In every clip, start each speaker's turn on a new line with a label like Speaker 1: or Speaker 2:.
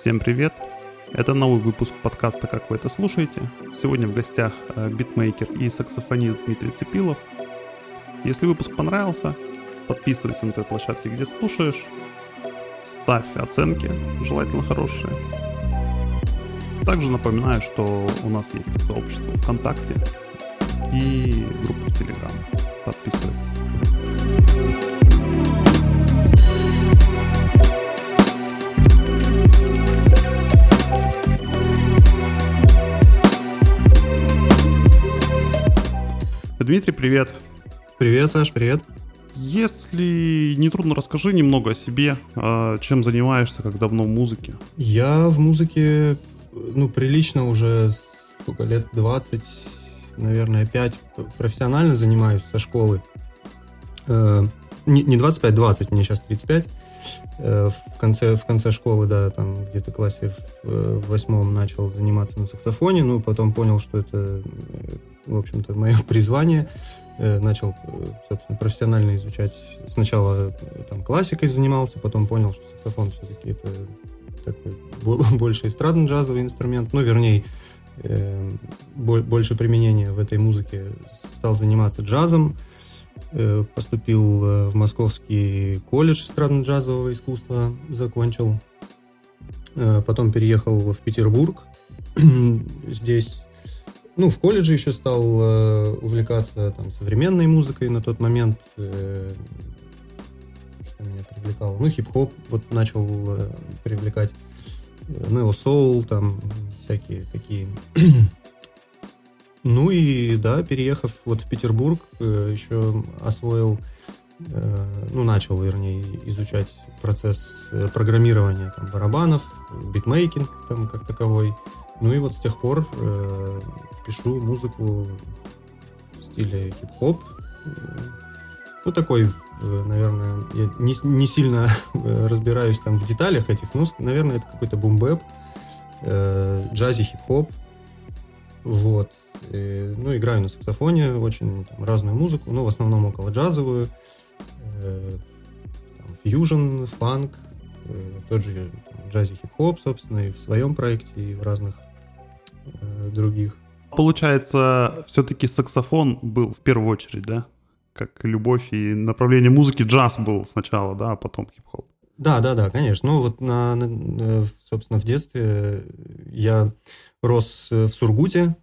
Speaker 1: Всем привет! Это новый выпуск подкаста «Как вы это слушаете?». Сегодня в гостях э, битмейкер и саксофонист Дмитрий Цепилов. Если выпуск понравился, подписывайся на той площадке, где слушаешь, ставь оценки, желательно хорошие. Также напоминаю, что у нас есть сообщество ВКонтакте и группа в Телеграм. Подписывайся. Дмитрий, привет.
Speaker 2: Привет, Саш, привет.
Speaker 1: Если не трудно, расскажи немного о себе, а, чем занимаешься, как давно в музыке.
Speaker 2: Я в музыке, ну, прилично уже сколько лет, 20, наверное, 5 профессионально занимаюсь со школы. Э, не, не 25, 20, мне сейчас 35. Э, в конце, в конце школы, да, там где-то классе в, э, в восьмом начал заниматься на саксофоне, ну, потом понял, что это, в общем-то, мое призвание. Начал, собственно, профессионально изучать. Сначала там классикой занимался, потом понял, что саксофон все-таки это такой больше эстрадно-джазовый инструмент, ну, вернее, больше применения в этой музыке. Стал заниматься джазом, Э, поступил э, в Московский колледж эстрадно-джазового искусства, закончил. Э, потом переехал в Петербург. Здесь, ну, в колледже еще стал увлекаться там современной музыкой на тот момент, что меня привлекало. Ну, хип-хоп вот начал привлекать. Ну, соул, там всякие такие ну и да, переехав вот в Петербург, э, еще освоил, э, ну начал, вернее, изучать процесс э, программирования там, барабанов, битмейкинг там как таковой. Ну и вот с тех пор э, пишу музыку в стиле хип-хоп. Ну такой, наверное, я не, не сильно разбираюсь там в деталях этих, ну, наверное, это какой-то бумбэп, э, джази, хип-хоп. Вот. И, ну, играю на саксофоне очень там, разную музыку, но в основном около джазовую, э, фьюжн, фанк, э, тот же джази хип-хоп, собственно, и в своем проекте, и в разных э, других.
Speaker 1: Получается, все-таки саксофон был в первую очередь, да? Как любовь и направление музыки джаз был сначала, да, а потом хип-хоп.
Speaker 2: Да, да, да, конечно. Ну вот, на, на, собственно, в детстве я рос в Сургуте,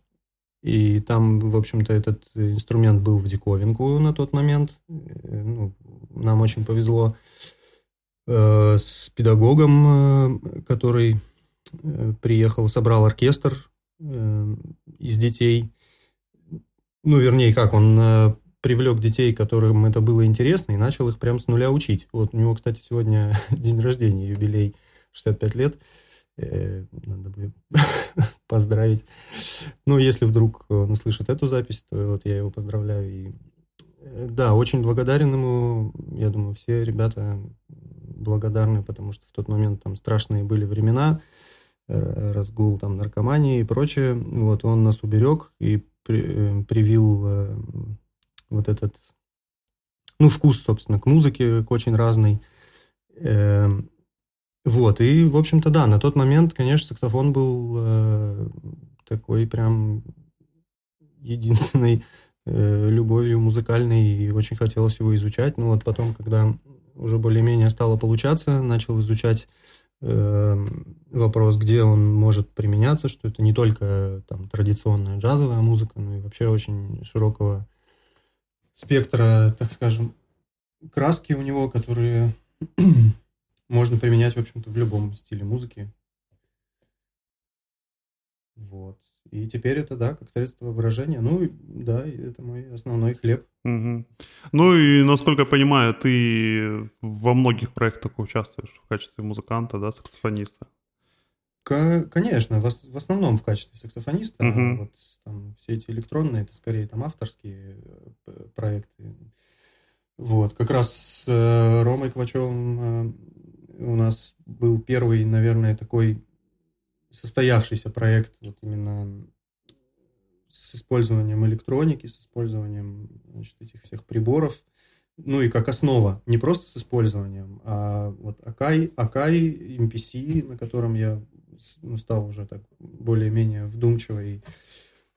Speaker 2: и там, в общем-то, этот инструмент был в диковинку на тот момент. Э, ну, нам очень повезло э, с педагогом, э, который э, приехал, собрал оркестр э, из детей. Ну, вернее, как, он э, привлек детей, которым это было интересно, и начал их прям с нуля учить. Вот у него, кстати, сегодня день рождения, юбилей 65 лет. Э, надо бы поздравить. Ну, если вдруг он услышит эту запись, то вот я его поздравляю. И, э, да, очень благодарен ему. Я думаю, все ребята благодарны, потому что в тот момент там страшные были времена, разгул там наркомании и прочее. Вот он нас уберег и при, привил вот этот, ну, вкус, собственно, к музыке, к очень разной. Эм, вот, и, в общем-то, да, на тот момент, конечно, саксофон был э, такой прям единственной э, любовью музыкальной, и очень хотелось его изучать. Ну вот потом, когда уже более-менее стало получаться, начал изучать э, вопрос, где он может применяться, что это не только там традиционная джазовая музыка, но и вообще очень широкого спектра, так скажем, краски у него, которые можно применять, в общем-то, в любом стиле музыки. Вот. И теперь это, да, как средство выражения. Ну, да, это мой основной хлеб.
Speaker 1: Угу. Ну и, насколько я понимаю, ты во многих проектах участвуешь в качестве музыканта, да, саксофониста.
Speaker 2: Конечно, в, в основном в качестве саксофониста. Угу. А вот там, все эти электронные, это скорее там авторские э, проекты. Вот, как раз с э, Ромой Квачевым э, у нас был первый, наверное, такой состоявшийся проект вот именно с использованием электроники, с использованием значит, этих всех приборов. ну и как основа, не просто с использованием, а вот Akai, Akai MPC, на котором я ну, стал уже так более-менее вдумчиво и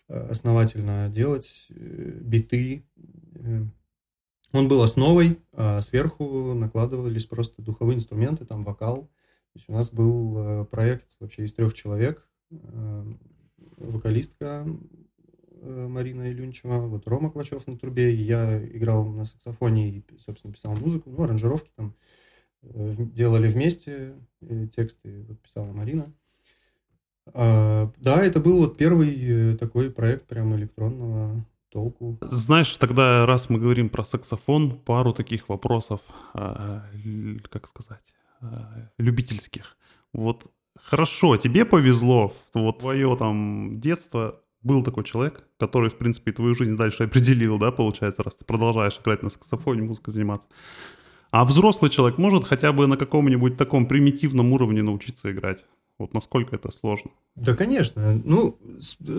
Speaker 2: э, основательно делать э, биты. Э, он был основой, а сверху накладывались просто духовые инструменты, там вокал. Есть у нас был проект вообще из трех человек. Вокалистка Марина Илюнчева, вот Рома Квачев на трубе, я играл на саксофоне и, собственно, писал музыку, ну, аранжировки там делали вместе, тексты вот, писала Марина. А, да, это был вот первый э, такой проект прям электронного толку.
Speaker 1: Знаешь, тогда раз мы говорим про саксофон, пару таких вопросов, а, как сказать, любительских. Вот хорошо, тебе повезло, вот твое там детство, был такой человек, который, в принципе, твою жизнь дальше определил, да, получается, раз ты продолжаешь играть на саксофоне, музыкой заниматься. А взрослый человек может хотя бы на каком-нибудь таком примитивном уровне научиться играть? Вот насколько это сложно?
Speaker 2: Да, конечно. Ну,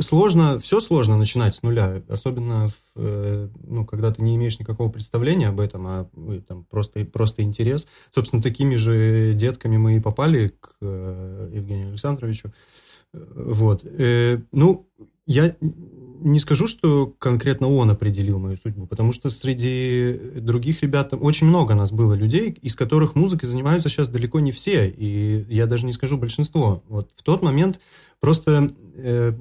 Speaker 2: сложно, все сложно начинать с нуля, особенно в, э, ну, когда ты не имеешь никакого представления об этом, а там просто, просто интерес. Собственно, такими же детками мы и попали к э, Евгению Александровичу. Вот. Э, ну, я не скажу, что конкретно он определил мою судьбу, потому что среди других ребят очень много нас было людей, из которых музыкой занимаются сейчас далеко не все, и я даже не скажу большинство. Вот в тот момент просто э,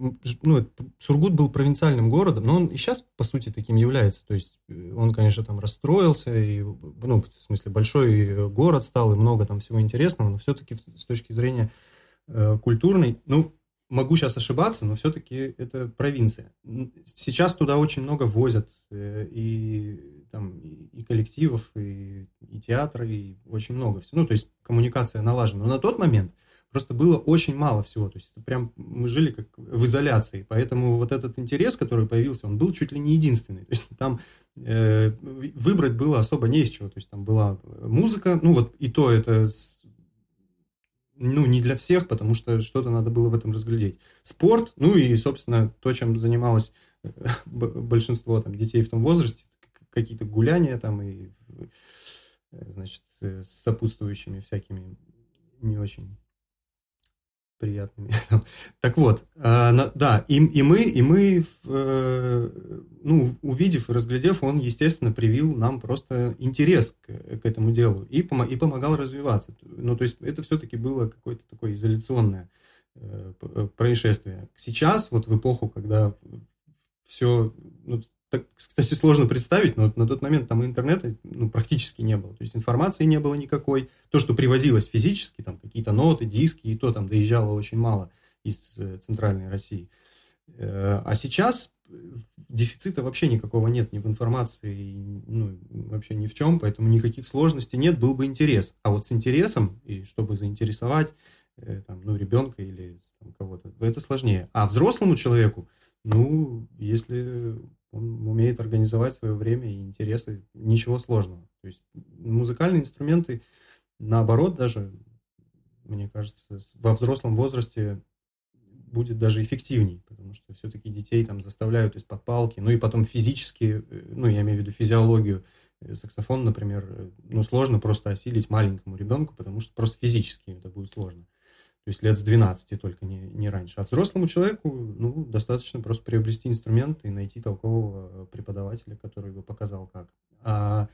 Speaker 2: ну, Сургут был провинциальным городом, но он и сейчас, по сути, таким является. То есть э, он, конечно, там расстроился, и, ну, в смысле, большой город стал, и много там всего интересного, но все-таки с точки зрения э, культурной, ну, могу сейчас ошибаться, но все-таки это провинция. Сейчас туда очень много возят э, и там и коллективов, и, и театры, и очень много всего. Ну, то есть коммуникация налажена. Но на тот момент просто было очень мало всего. То есть это прям мы жили как в изоляции. Поэтому вот этот интерес, который появился, он был чуть ли не единственный. То есть там э, выбрать было особо не из чего. То есть там была музыка, ну вот и то это ну, не для всех, потому что что-то надо было в этом разглядеть. Спорт, ну и, собственно, то, чем занималось э, большинство там, детей в том возрасте, какие-то гуляния там и, э, значит, э, с сопутствующими всякими не очень приятными. так вот, э, да, и, и мы, и мы э, ну, увидев и разглядев, он, естественно, привил нам просто интерес к, к этому делу и, пом и помогал развиваться. Ну, то есть это все-таки было какое-то такое изоляционное э, происшествие. Сейчас, вот в эпоху, когда все, ну, так, кстати, сложно представить, но на тот момент там интернета ну, практически не было. То есть информации не было никакой. То, что привозилось физически, там какие-то ноты, диски, и то там доезжало очень мало из э, центральной России. Э, а сейчас дефицита вообще никакого нет ни в информации, ну, вообще ни в чем, поэтому никаких сложностей нет, был бы интерес. А вот с интересом, и чтобы заинтересовать э, там, ну, ребенка или кого-то, это сложнее. А взрослому человеку, ну, если он умеет организовать свое время и интересы, ничего сложного. То есть музыкальные инструменты, наоборот, даже, мне кажется, во взрослом возрасте будет даже эффективней, потому что все-таки детей там заставляют из-под палки, ну и потом физически, э, ну я имею в виду физиологию, э, саксофон, например, э, ну сложно просто осилить маленькому ребенку, потому что просто физически это будет сложно. То есть лет с 12 только, не, не раньше. А взрослому человеку ну, достаточно просто приобрести инструмент и найти толкового преподавателя, который бы показал как. А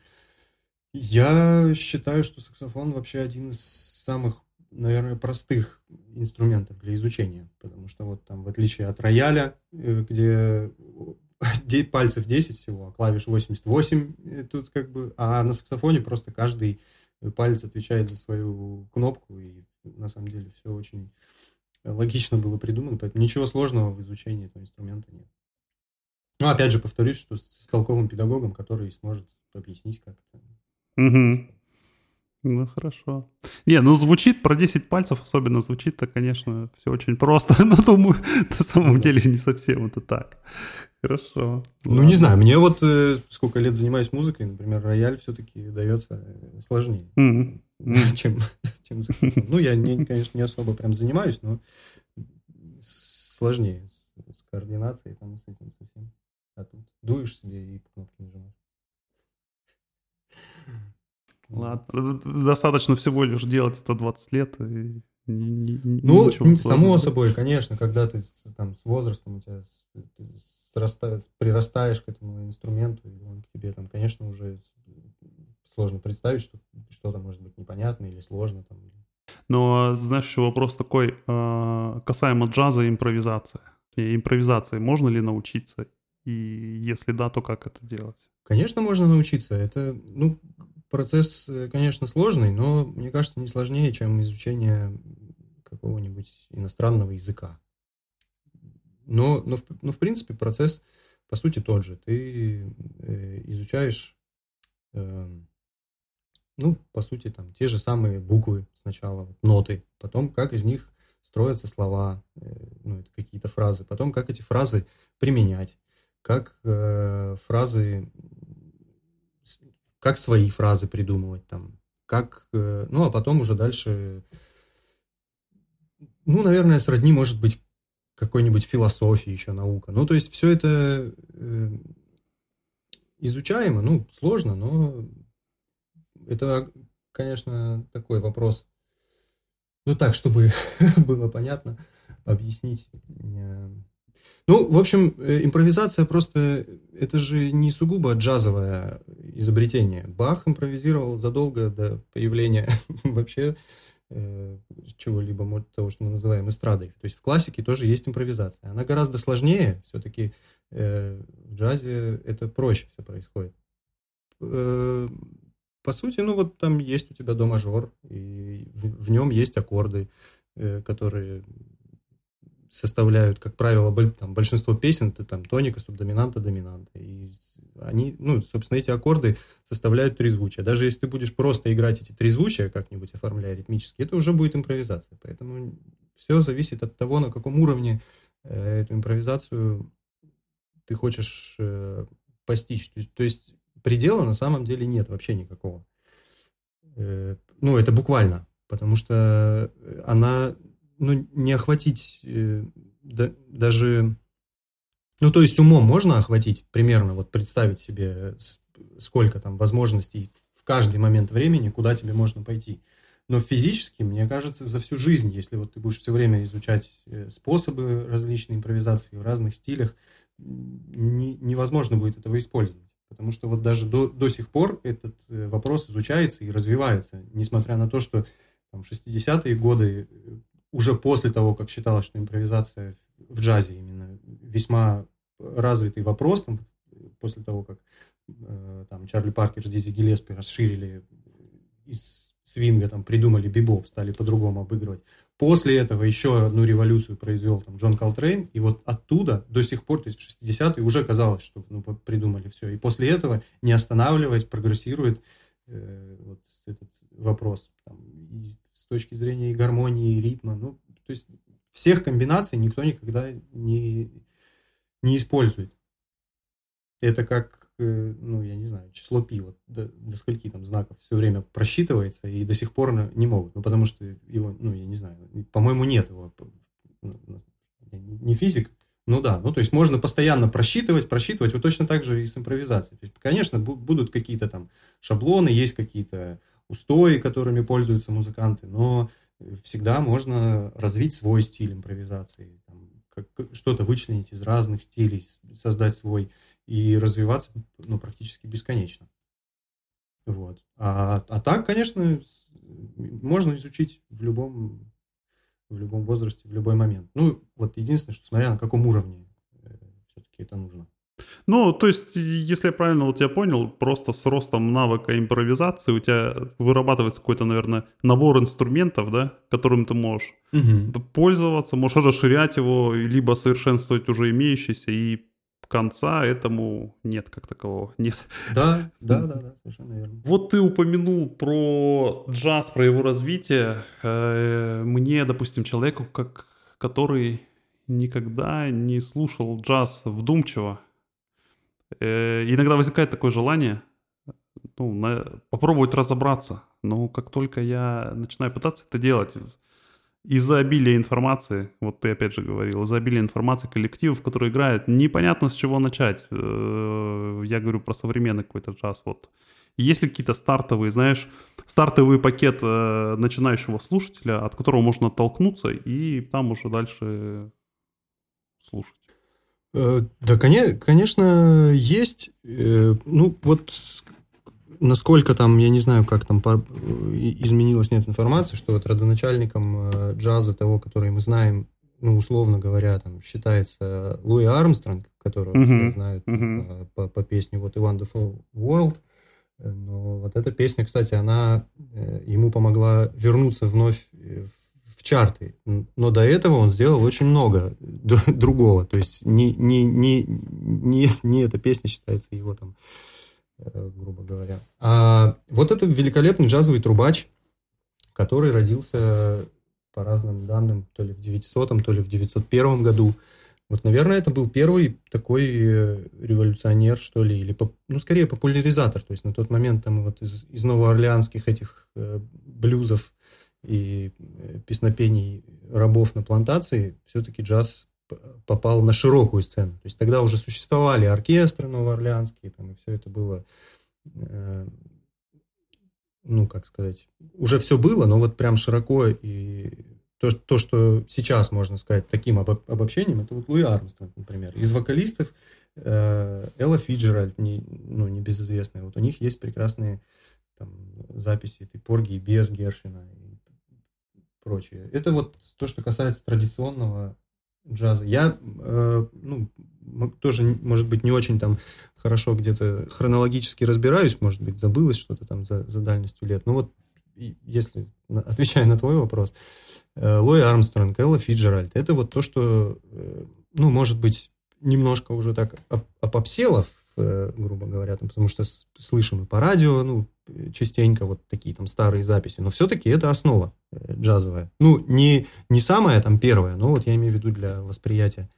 Speaker 2: я считаю, что саксофон вообще один из самых, наверное, простых инструментов для изучения, потому что вот там, в отличие от рояля, э, где пальцев 10 всего, а клавиш 88 э, тут как бы, а на саксофоне просто каждый палец отвечает за свою кнопку, и на самом деле все очень логично было придумано, поэтому ничего сложного в изучении этого инструмента нет. Ну, опять же, повторюсь, что с, с толковым педагогом, который сможет объяснить, как это.
Speaker 1: Угу. Ну, хорошо. Не, ну звучит, про 10 пальцев особенно звучит-то, конечно, все очень просто, но думаю, на самом деле не совсем это так. Хорошо.
Speaker 2: Ну, ладно. не знаю, мне вот э, сколько лет занимаюсь музыкой, например, рояль все-таки дается э, сложнее, mm-hmm. чем, чем Ну, я, не, конечно, не особо прям занимаюсь, но сложнее с, с координацией там, с этим совсем. А тут дуешь себе и кнопки нажимаешь.
Speaker 1: Ладно, достаточно всего лишь делать это 20 лет. И
Speaker 2: ну, само собой, конечно, когда ты там с возрастом у тебя срастаешь, прирастаешь к этому инструменту, и он к тебе там, конечно, уже сложно представить, что что-то может быть непонятно или сложно там.
Speaker 1: Но знаешь, еще вопрос такой а, касаемо джаза и импровизации. И импровизации можно ли научиться? И если да, то как это делать?
Speaker 2: Конечно, можно научиться. Это, ну, процесс, э, конечно, сложный, но, мне кажется, не сложнее, чем изучение какого-нибудь иностранного языка. Но, но, в, но в принципе процесс по сути тот же. Ты э, изучаешь, э, ну, по сути, там те же самые буквы сначала, вот, ноты, потом как из них строятся слова, э, ну, это какие-то фразы, потом как эти фразы применять, как э, фразы, как свои фразы придумывать там, как, э, ну, а потом уже дальше, ну, наверное, сродни может быть какой-нибудь философии еще наука. Ну, то есть все это э, изучаемо, ну, сложно, но это, конечно, такой вопрос. Ну, так, чтобы было понятно, объяснить. Ну, в общем, э, импровизация просто, это же не сугубо джазовое изобретение. Бах импровизировал задолго до появления вообще Э, чего-либо, того, что мы называем эстрадой. То есть в классике тоже есть импровизация. Она гораздо сложнее, все-таки э, в джазе это проще все происходит. По сути, ну вот там есть у тебя до мажор, и в, нем есть аккорды, которые составляют, как правило, там, большинство песен, это там тоника, субдоминанта, доминанта. И они, ну, собственно, эти аккорды составляют трезвучие. Даже если ты будешь просто играть эти трезвучия как-нибудь, оформляя ритмически, это уже будет импровизация. Поэтому все зависит от того, на каком уровне э, эту импровизацию ты хочешь э, постичь. То есть, то есть предела на самом деле нет вообще никакого. Э, ну, это буквально, потому что она ну, не охватить э, да, даже... Ну, то есть умом можно охватить примерно, вот представить себе, сколько там возможностей в каждый момент времени, куда тебе можно пойти. Но физически, мне кажется, за всю жизнь, если вот ты будешь все время изучать э, способы различной импровизации в разных стилях, не, невозможно будет этого использовать. Потому что вот даже до, до сих пор этот э, вопрос изучается и развивается, несмотря на то, что там, 60-е годы уже после того, как считалось, что импровизация в джазе именно весьма развитый вопрос, там, после того, как э, там Чарли Паркер с Диззи Гиллеспи расширили из свинга, там, придумали бибоп, стали по-другому обыгрывать. После этого еще одну революцию произвел там Джон Колтрейн, и вот оттуда до сих пор, то есть в 60-е уже казалось, что ну, придумали все. И после этого, не останавливаясь, прогрессирует э, вот этот вопрос. Там, с точки зрения и гармонии, и ритма. Ну, то есть всех комбинаций никто никогда не, не использует. Это как, э, ну, я не знаю, число пи, вот до, до скольки там знаков все время просчитывается и до сих пор не могут. Ну, потому что его, ну, я не знаю, по-моему, нет его. Ну, не физик, ну да, ну то есть можно постоянно просчитывать, просчитывать, вот точно так же и с импровизацией. То есть, конечно, будут какие-то там шаблоны, есть какие-то устои, которыми пользуются музыканты, но всегда можно развить свой стиль импровизации, что-то вычленить из разных стилей, создать свой и развиваться ну, практически бесконечно. Вот. А, а так, конечно, можно изучить в любом, в любом возрасте, в любой момент. Ну, вот единственное, что смотря на каком уровне э, все-таки это нужно.
Speaker 1: Ну, то есть, если я правильно вот я понял, просто с ростом навыка импровизации у тебя вырабатывается какой-то, наверное, набор инструментов, да, которым ты можешь угу. пользоваться, можешь расширять его, либо совершенствовать уже имеющийся, и конца этому нет как такового. Нет.
Speaker 2: Да, да, да, да, совершенно верно.
Speaker 1: Вот ты упомянул про джаз, про его развитие. Э, мне, допустим, человеку, как, который никогда не слушал джаз вдумчиво, иногда возникает такое желание ну, на, попробовать разобраться. Но как только я начинаю пытаться это делать, из-за обилия информации, вот ты опять же говорил, из-за обилия информации коллективов, которые играют, непонятно с чего начать. Э, я говорю про современный какой-то джаз. Вот Есть ли какие-то стартовые, знаешь, стартовый пакет э, начинающего слушателя, от которого можно оттолкнуться и там уже дальше слушать?
Speaker 2: Э, да, конечно, есть. Э, ну, вот насколько там, я не знаю, как там изменилась нет информации, что вот родоначальником э, джаза того, который мы знаем, ну, условно говоря, там считается Луи Армстронг, которого uh-huh. все знают uh-huh. по, по песне вот «A Wonderful World», но вот эта песня, кстати, она ему помогла вернуться вновь в чарты. Но до этого он сделал очень много другого. То есть не, не, не, не, не эта песня считается его там Э, грубо говоря. А вот это великолепный джазовый трубач, который родился по разным данным то ли в 900 то ли в 901 году. Вот, наверное, это был первый такой э, революционер, что ли, или, ну, скорее, популяризатор. То есть на тот момент там вот из, из новоорлеанских этих э, блюзов и э, песнопений рабов на плантации все-таки джаз попал на широкую сцену. То есть тогда уже существовали оркестры новоорлеанские, там, и все это было, э, ну, как сказать, уже все было, но вот прям широко и то, то что сейчас можно сказать таким об, обобщением, это вот Луи Армстронг, например. Из вокалистов э, Элла Фиджеральд, не, ну, небезызвестная, вот у них есть прекрасные там, записи этой Порги и без Гершвина и прочее. Это вот то, что касается традиционного джаза. Я, э, ну, тоже, может быть, не очень там хорошо где-то хронологически разбираюсь, может быть, забылось что-то там за, за дальностью лет. Ну вот, если, отвечая на твой вопрос, э, Лой Армстронг, Элла Фиджеральд, это вот то, что, э, ну, может быть, немножко уже так опопсело Э, грубо говоря, там, потому что слышим и по радио, ну, частенько вот такие там старые записи, но все-таки это основа э, джазовая. Ну, не, не самая там первая, но вот я имею в виду для восприятия,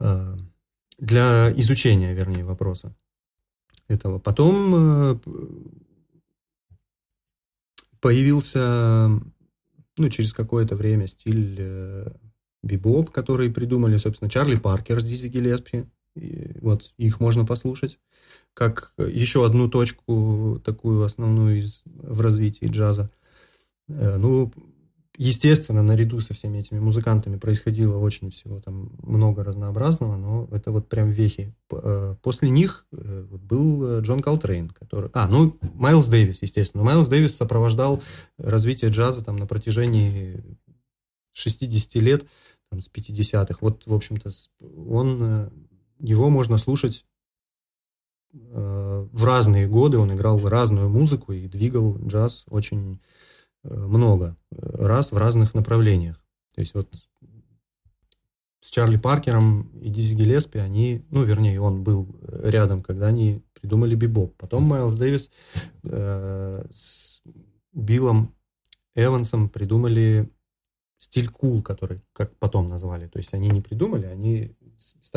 Speaker 2: э, для изучения, вернее, вопроса этого. Потом появился, ну, через какое-то время стиль бибоп, который придумали, собственно, Чарли Паркер с Диззи Гиллеспи, вот их можно послушать как еще одну точку такую основную из, в развитии джаза. Э, ну, естественно, наряду со всеми этими музыкантами происходило очень всего там много разнообразного, но это вот прям вехи. Э, после них э, был Джон Колтрейн, который... А, ну, Майлз Дэвис, естественно. Майлз Дэвис сопровождал развитие джаза там на протяжении 60 лет, там, с 50-х. Вот, в общем-то, он его можно слушать э, в разные годы. Он играл разную музыку и двигал джаз очень э, много раз в разных направлениях. То есть вот с Чарли Паркером и Дизи Гелеспи они, ну, вернее, он был рядом, когда они придумали бибоп. Потом Майлз Дэвис э, с Биллом Эвансом придумали стиль кул, cool, который, как потом назвали. То есть они не придумали, они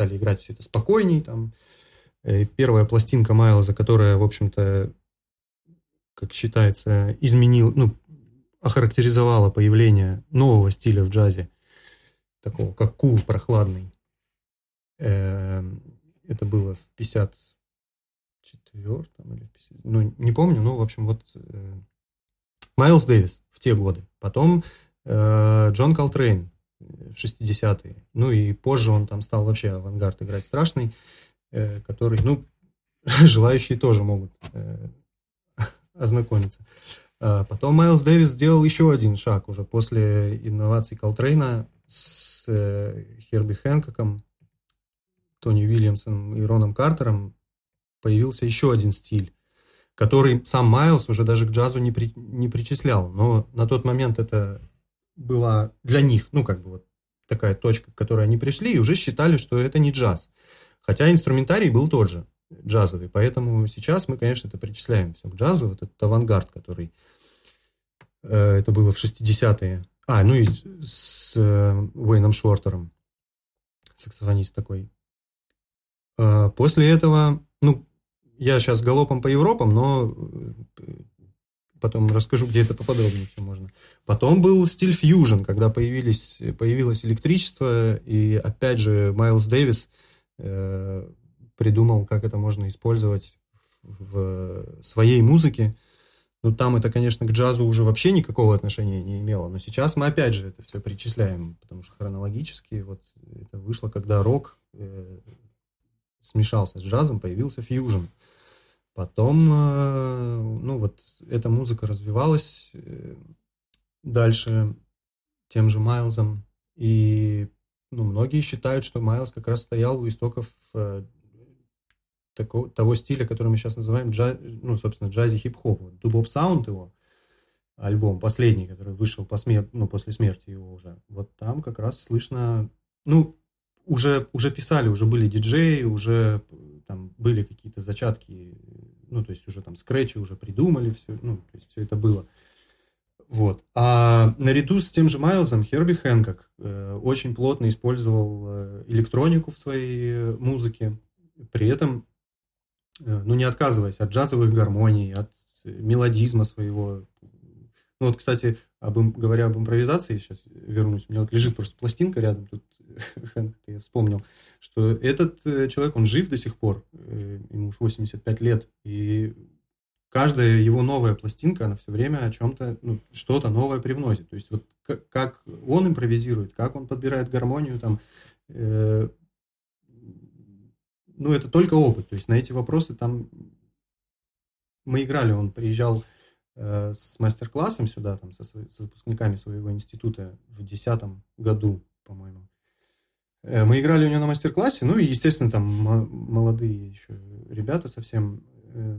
Speaker 2: стали играть все это спокойней. Там. Э, первая пластинка Майлза, которая, в общем-то, как считается, изменил, ну, охарактеризовала появление нового стиля в джазе, такого, как кул, cool, прохладный. Эм, это было в 54 или в 50, ну, не помню, но, в общем, вот э, Майлз Дэвис в те годы. Потом э, Джон Колтрейн в 60-е. Ну и позже он там стал вообще авангард играть страшный, э, который, ну, желающие тоже могут э, ознакомиться. А потом Майлз Дэвис сделал еще один шаг уже после инноваций Колтрейна с э, Херби Хэнкоком, Тони Уильямсом и Роном Картером появился еще один стиль, который сам Майлз уже даже к джазу не, при, не причислял. Но на тот момент это была для них, ну, как бы вот такая точка, к которой они пришли, и уже считали, что это не джаз. Хотя инструментарий был тот же, джазовый. Поэтому сейчас мы, конечно, это причисляем все к джазу. Вот этот авангард, который... Э, это было в 60-е. А, ну и с э, Уэйном Шортером. Саксофонист такой. Э, после этого, ну, я сейчас галопом по Европам, но э, потом расскажу, где это поподробнее все можно. Потом был стиль фьюжн, когда появились, появилось электричество, и опять же Майлз Дэвис э, придумал, как это можно использовать в своей музыке. Ну, там это, конечно, к джазу уже вообще никакого отношения не имело. Но сейчас мы опять же это все причисляем, потому что хронологически вот это вышло, когда рок э, смешался с джазом, появился фьюжн. Потом, э, вот, эта музыка развивалась э, дальше тем же Майлзом. И ну, многие считают, что Майлз как раз стоял у истоков э, такого, того стиля, который мы сейчас называем, джаз, ну, собственно, джази хип-хоп. Дубоп Саунд его, альбом последний, который вышел по смер... ну, после смерти его уже, вот там как раз слышно, ну, уже, уже писали, уже были диджеи, уже там были какие-то зачатки, ну, то есть уже там скретчи уже придумали, все, ну, то есть все это было. Вот. А наряду с тем же Майлзом Херби Хэнкок э, очень плотно использовал э, электронику в своей э, музыке, при этом, э, ну, не отказываясь от джазовых гармоний, от мелодизма своего. Ну, вот, кстати, об, говоря об импровизации, сейчас вернусь, у меня вот лежит просто пластинка рядом, тут я вспомнил, что этот э, человек, он жив до сих пор, э, ему уж 85 лет, и каждая его новая пластинка, она все время о чем-то, ну, что-то новое привносит. То есть вот как, он импровизирует, как он подбирает гармонию, там, э, ну, это только опыт. То есть на эти вопросы там мы играли, он приезжал э, с мастер-классом сюда, там, со, с выпускниками своего института в 2010 году, по-моему. Э, мы играли у него на мастер-классе, ну и, естественно, там молодые еще ребята совсем э,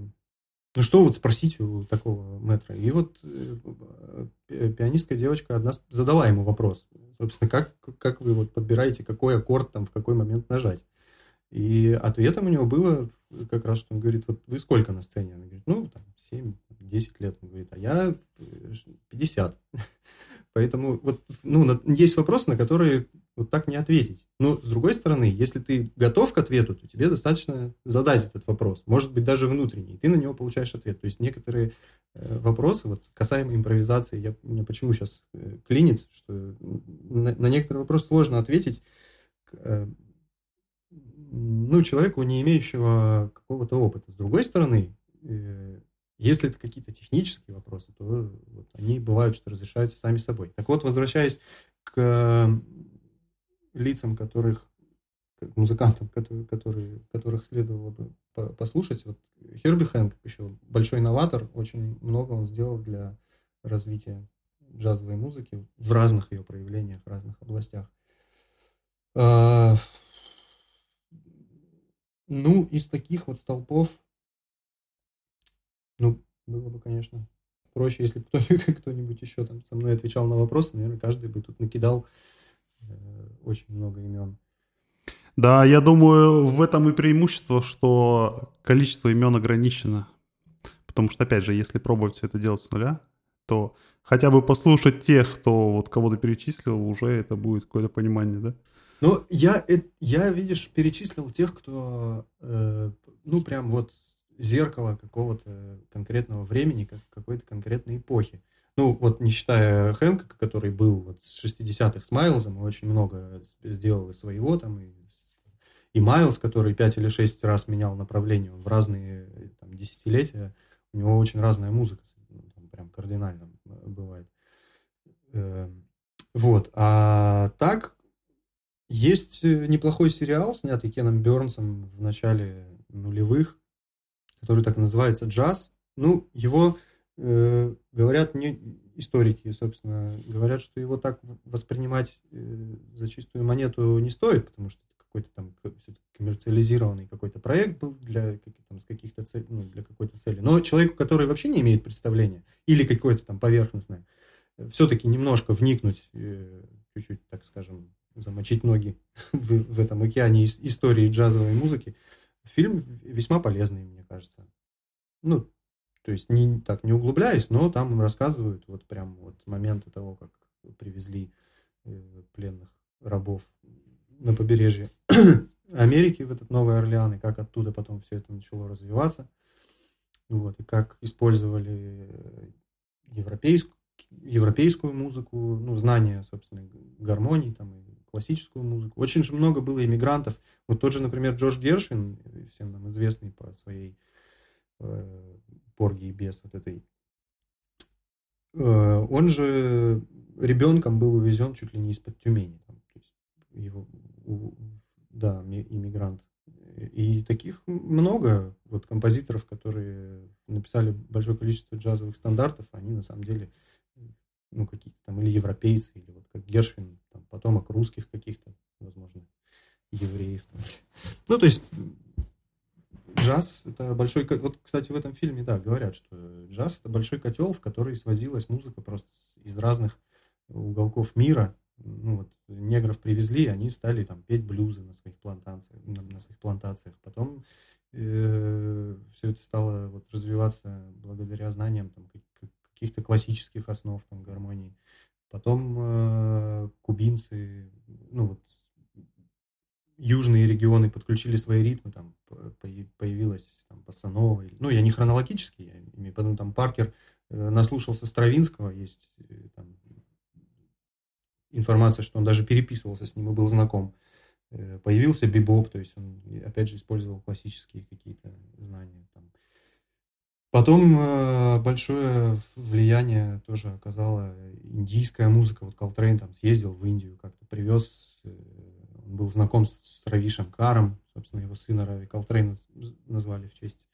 Speaker 2: ну что вот спросить у такого метра? И вот э, пианистка девочка одна задала ему вопрос. Собственно, как, как вы вот подбираете, какой аккорд там в какой момент нажать? И ответом у него было как раз, что он говорит, вот вы сколько на сцене? Она говорит, ну, там, 7-10 лет. Он говорит, а я 50. Поэтому вот, ну, есть вопросы, на которые вот так не ответить. Но, с другой стороны, если ты готов к ответу, то тебе достаточно задать этот вопрос. Может быть, даже внутренний. Ты на него получаешь ответ. То есть некоторые э, вопросы, вот касаемо импровизации, я, мне почему сейчас э, клинит, что на, на некоторые вопросы сложно ответить э, ну, человеку, не имеющего какого-то опыта. С другой стороны, если это какие-то технические вопросы, то вот, они бывают, что разрешаются сами собой. Так вот, возвращаясь к лицам, которых музыкантам, которые, которых следовало бы послушать. Вот Херби Хэнк еще большой новатор, очень много он сделал для развития джазовой музыки в разных ее проявлениях, в разных областях. А, ну, из таких вот столпов, ну, было бы, конечно, проще, если бы кто-нибудь еще там со мной отвечал на вопросы, наверное, каждый бы тут накидал очень много имен.
Speaker 1: Да, я думаю, в этом и преимущество, что количество имен ограничено. Потому что, опять же, если пробовать все это делать с нуля, то хотя бы послушать тех, кто вот кого-то перечислил, уже это будет какое-то понимание, да?
Speaker 2: Ну, я, я видишь, перечислил тех, кто, э, ну, прям вот зеркало какого-то конкретного времени, как какой-то конкретной эпохи. Ну, вот не считая Хэнка, который был вот с 60-х с Майлзом, очень много сделал и своего там, и, и Майлз, который 5 или 6 раз менял направление в разные там, десятилетия, у него очень разная музыка, ну, там, прям кардинально бывает. Эм, вот. А так, есть неплохой сериал, снятый Кеном Бернсом в начале нулевых, который так называется «Джаз». Ну, его Э, говорят не историки, собственно, говорят, что его так воспринимать э, за чистую монету не стоит, потому что это какой-то там коммерциализированный какой-то проект был для, там, с каких-то цель, ну, для какой-то цели. Но человеку, который вообще не имеет представления, или какое-то там поверхностное, все-таки немножко вникнуть, э, чуть-чуть, так скажем, замочить ноги в, в этом океане истории джазовой музыки, фильм весьма полезный, мне кажется. Ну, то есть не так не углубляясь, но там рассказывают вот прям вот моменты того, как привезли э, пленных рабов на побережье Америки в этот Новый Орлеан, и как оттуда потом все это начало развиваться. Вот, и как использовали европейскую, европейскую музыку, ну, знания, собственно, гармонии, там, и классическую музыку. Очень же много было иммигрантов. Вот тот же, например, Джордж Гершвин, всем нам известный по своей э, Порги и Бес вот этой. Э, он же ребенком был увезен чуть ли не из-под Тюмени. Там, то есть его, да, иммигрант. И таких много вот композиторов, которые написали большое количество джазовых стандартов, они на самом деле ну, какие-то там или европейцы, или вот как Гершвин, там, потомок русских каких-то, возможно, евреев. Там. Ну, то есть джаз это большой... Вот, кстати, в этом фильме, да, говорят, что джаз это большой котел, в который свозилась музыка просто из разных уголков мира. Ну, вот, негров привезли, они стали там петь блюзы на своих плантациях. На, на своих плантациях. Потом э, все это стало вот, развиваться благодаря знаниям там, каких-то классических основ там, гармонии. Потом э, кубинцы, ну вот южные регионы подключили свои ритмы, там появилась там Пасанова. Ну, я не хронологически, я имею потом там Паркер э, наслушался Стравинского, есть э, там, информация, что он даже переписывался с ним и был знаком. Э, появился бибоп, то есть он, опять же, использовал классические какие-то знания. Там. Потом большое влияние тоже оказала индийская музыка. Вот Колтрейн там съездил в Индию, как-то привез, был знаком с Равишем Каром, собственно, его сына Рави Колтрейна назвали в честь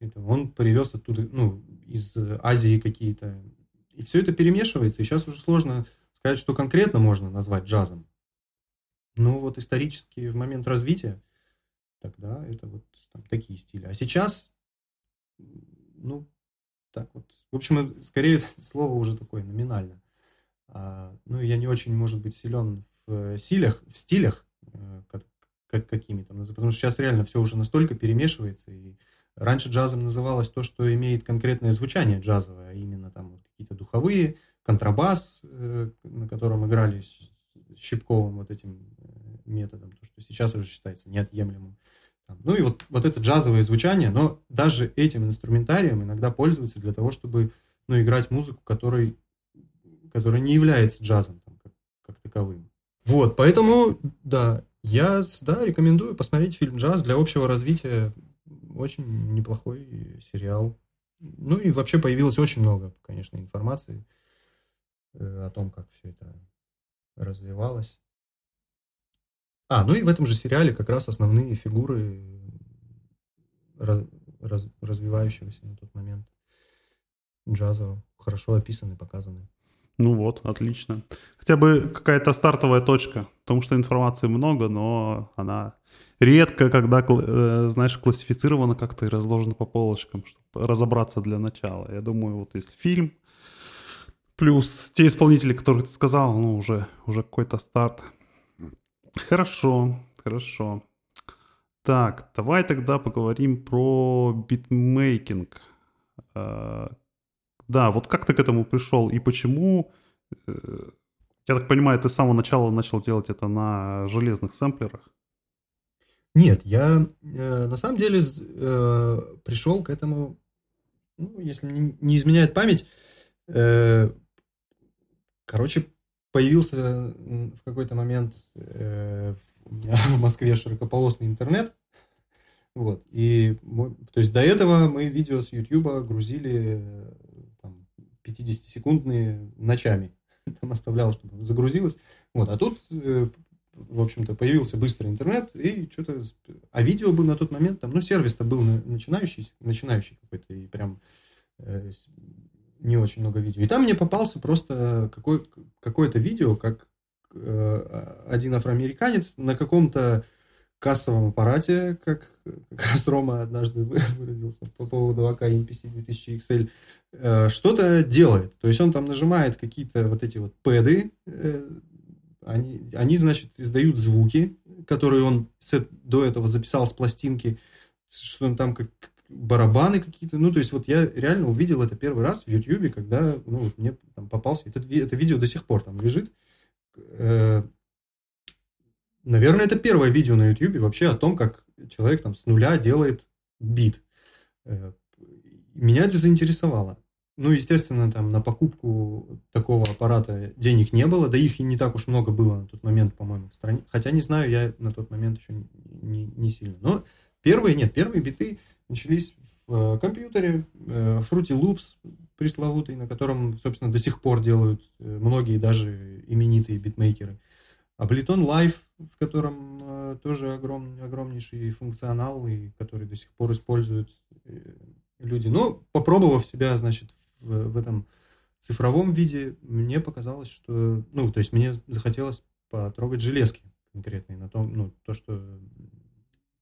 Speaker 2: этого. Он привез оттуда, ну, из Азии какие-то. И все это перемешивается, и сейчас уже сложно сказать, что конкретно можно назвать джазом. Ну, вот исторически в момент развития, тогда это вот там, такие стили. А сейчас ну, так вот. В общем, скорее слово уже такое номинально. А, ну, я не очень, может быть, силен в стилях, в стилях э, как, как, какими там, потому что сейчас реально все уже настолько перемешивается, и раньше джазом называлось то, что имеет конкретное звучание джазовое, а именно там какие-то духовые, контрабас, э, на котором играли щипковым вот этим э, методом, то, что сейчас уже считается неотъемлемым. Ну и вот, вот это джазовое звучание, но даже этим инструментарием иногда пользуются для того, чтобы ну, играть музыку, которой, которая не является джазом там, как, как таковым. Вот, поэтому, да, я да, рекомендую посмотреть фильм «Джаз» для общего развития. Очень неплохой сериал. Ну и вообще появилось очень много, конечно, информации э, о том, как все это развивалось. А, ну и в этом же сериале как раз основные фигуры раз, раз, развивающегося на тот момент джаза хорошо описаны, показаны.
Speaker 1: Ну вот, отлично. Хотя бы какая-то стартовая точка, потому что информации много, но она редко, когда, э, знаешь, классифицирована как-то и разложена по полочкам, чтобы разобраться для начала. Я думаю, вот есть фильм, плюс те исполнители, которых ты сказал, ну, уже, уже какой-то старт. Хорошо, хорошо. Так, давай тогда поговорим про битмейкинг. Да, вот как ты к этому пришел и почему? Э, я так понимаю, ты с самого начала начал делать это на железных сэмплерах?
Speaker 2: Нет, я э, на самом деле э, пришел к этому, ну, если не, не изменяет память, э, короче, появился в какой-то момент э, у меня в Москве широкополосный интернет. Вот. И, то есть до этого мы видео с YouTube грузили там, 50-секундные ночами. Там оставлял, чтобы загрузилось. Вот. А тут, э, в общем-то, появился быстрый интернет, и что-то... А видео был на тот момент, там, ну, сервис-то был начинающий, начинающий какой-то, и прям э, не очень много видео. И там мне попался просто какой, какое-то видео, как э, один афроамериканец на каком-то кассовом аппарате, как как раз Рома однажды выразился по поводу АК MPC 2000 XL, э, что-то делает. То есть он там нажимает какие-то вот эти вот пэды, э, они, они, значит, издают звуки, которые он до этого записал с пластинки, что он там как барабаны какие-то. Ну, то есть вот я реально увидел это первый раз в Ютьюбе, когда ну, вот мне там попался. Это, это видео до сих пор там лежит. Э, наверное, это первое видео на Ютьюбе вообще о том, как человек там с нуля делает бит. Э, меня это заинтересовало. Ну, естественно, там на покупку такого аппарата денег не было, да их и не так уж много было на тот момент, по-моему, в стране. Хотя не знаю, я на тот момент еще не, не сильно. Но первые, нет, первые биты начались в компьютере, Fruity Loops пресловутый, на котором, собственно, до сих пор делают многие даже именитые битмейкеры. Ableton Live, в котором тоже огром, огромнейший функционал, и который до сих пор используют люди. Но попробовав себя, значит, в, в этом цифровом виде, мне показалось, что, ну, то есть мне захотелось потрогать железки конкретные на том, ну, то, что,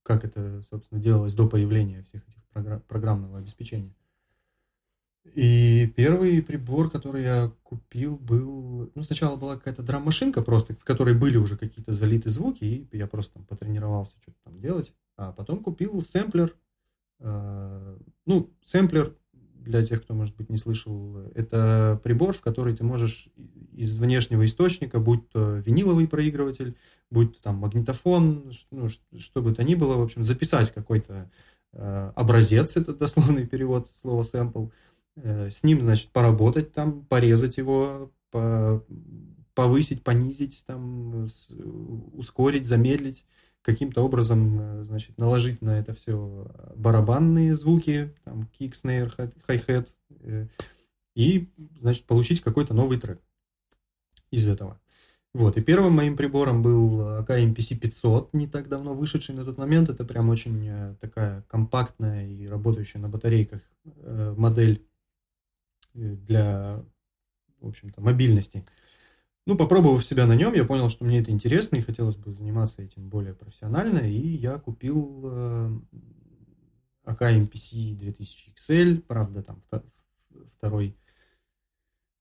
Speaker 2: как это, собственно, делалось до появления всех этих программ, программного обеспечения. И первый прибор, который я купил, был... Ну, сначала была какая-то драм-машинка просто, в которой были уже какие-то залиты звуки, и я просто там потренировался что-то там делать. А потом купил сэмплер. Э, ну, сэмплер для тех, кто, может быть, не слышал, это прибор, в который ты можешь из внешнего источника, будь то виниловый проигрыватель, будь то там магнитофон, ну, что бы то ни было, в общем, записать какой-то э, образец, это дословный перевод слова э, с ним, значит, поработать там, порезать его, по, повысить, понизить, там, ускорить, замедлить, каким-то образом, э, значит, наложить на это все барабанные звуки, там, кик, снейр, хай-хет, э, и, значит, получить какой-то новый трек из этого. Вот, и первым моим прибором был AK MPC 500, не так давно вышедший на тот момент. Это прям очень э, такая компактная и работающая на батарейках модель для, в общем-то, мобильности. Ну, попробовав себя на нем, я понял, что мне это интересно и хотелось бы заниматься этим более профессионально, и я купил э, AK MPC 2000 XL, правда, там второй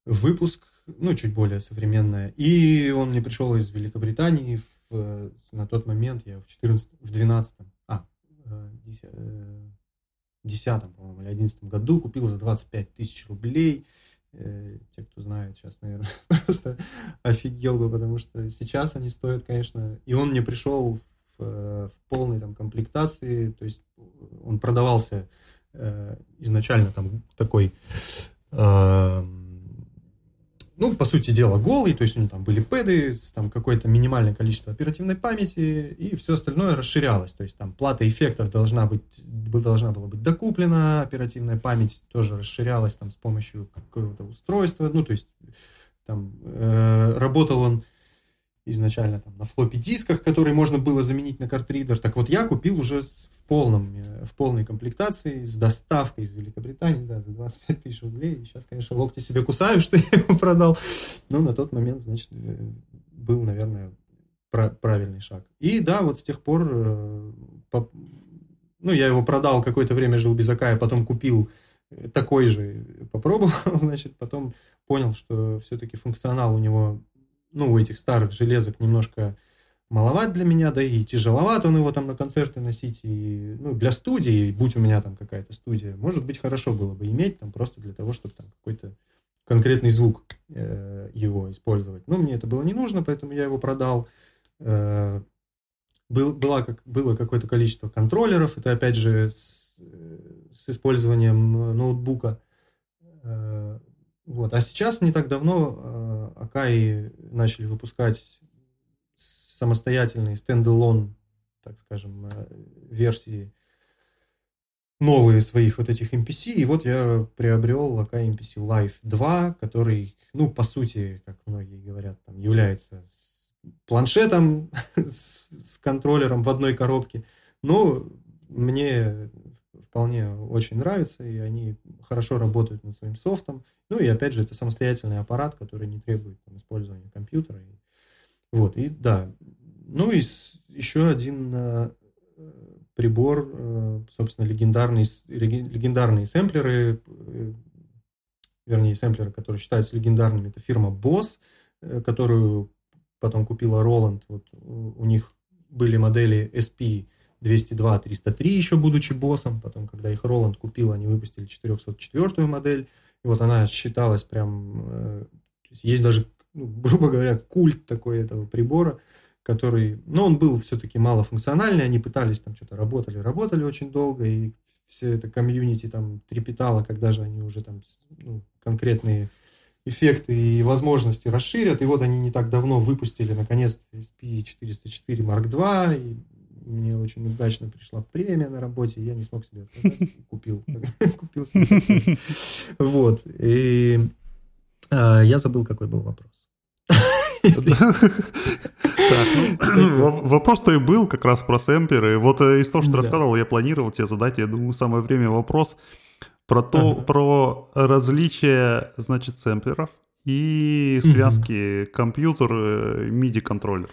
Speaker 2: выпуск, ну, чуть более современная, и он мне пришел из Великобритании в, на тот момент, я в 14, в 12, а, 10, 10 по-моему, или 11 году купил за 25 тысяч рублей, Э, те, кто знает, сейчас, наверное, просто офигел бы, потому что сейчас они стоят, конечно, и он мне пришел в, э, в полной там комплектации, то есть он продавался э, изначально там такой э, ну, по сути дела, голый, то есть у него там были пэды, там какое-то минимальное количество оперативной памяти, и все остальное расширялось. То есть там плата эффектов должна, быть, должна была быть докуплена, оперативная память тоже расширялась там с помощью какого-то устройства. Ну, то есть там э, работал он изначально там на флоппи дисках, которые можно было заменить на картридер. Так вот, я купил уже в, полном, э, в полной комплектации с доставкой из Великобритании, да, за 25 тысяч рублей. сейчас, конечно, локти себе кусаю, что я его продал. Но на тот момент, значит, э, был, наверное, правильный шаг. И да, вот с тех пор, э, ну, я его продал, какое-то время жил без АК, а потом купил такой же, попробовал, значит, потом понял, что все-таки функционал у него ну, у этих старых железок немножко маловат для меня, да и тяжеловат он его там на концерты носить, и, ну, для студии, будь у меня там какая-то студия, может быть, хорошо было бы иметь там просто для того, чтобы там какой-то конкретный звук э, его использовать. Но мне это было не нужно, поэтому я его продал. Э, был, была, как, было какое-то количество контроллеров, это опять же с, э, с использованием ноутбука. Э, вот. А сейчас, не так давно, э, Акаи начали выпускать самостоятельные стендалон, так скажем, э, версии новые своих вот этих MPC. И вот я приобрел Akai MPC Live 2, который, ну, по сути, как многие говорят, там, является планшетом с, с контроллером в одной коробке. Но мне вполне очень нравится, и они хорошо работают над своим софтом. Ну и опять же, это самостоятельный аппарат, который не требует там, использования компьютера. И, вот, и да. Ну и еще один э, прибор, э, собственно, легендарный, легендарные сэмплеры, э, вернее, сэмплеры, которые считаются легендарными, это фирма Boss, которую потом купила Roland. Вот у них были модели SP 202, 303 еще будучи боссом. Потом, когда их Роланд купил, они выпустили 404 модель. И вот она считалась прям... Есть даже, ну, грубо говоря, культ такой этого прибора, который... Ну, он был все-таки малофункциональный, они пытались там что-то работали, работали очень долго, и все это комьюнити там трепетало, когда же они уже там ну, конкретные эффекты и возможности расширят. И вот они не так давно выпустили, наконец, SP404 Mark II, и мне очень удачно пришла премия на работе, я не смог себе купил, купил себе. Вот, и а, я забыл, какой был вопрос.
Speaker 1: Ну, вопрос-то и был как раз про сэмперы. Вот э, из того, что ты рассказывал, я планировал тебе задать, я думаю, самое время вопрос про то, про различие, значит, сэмплеров и связки компьютер MIDI контроллер.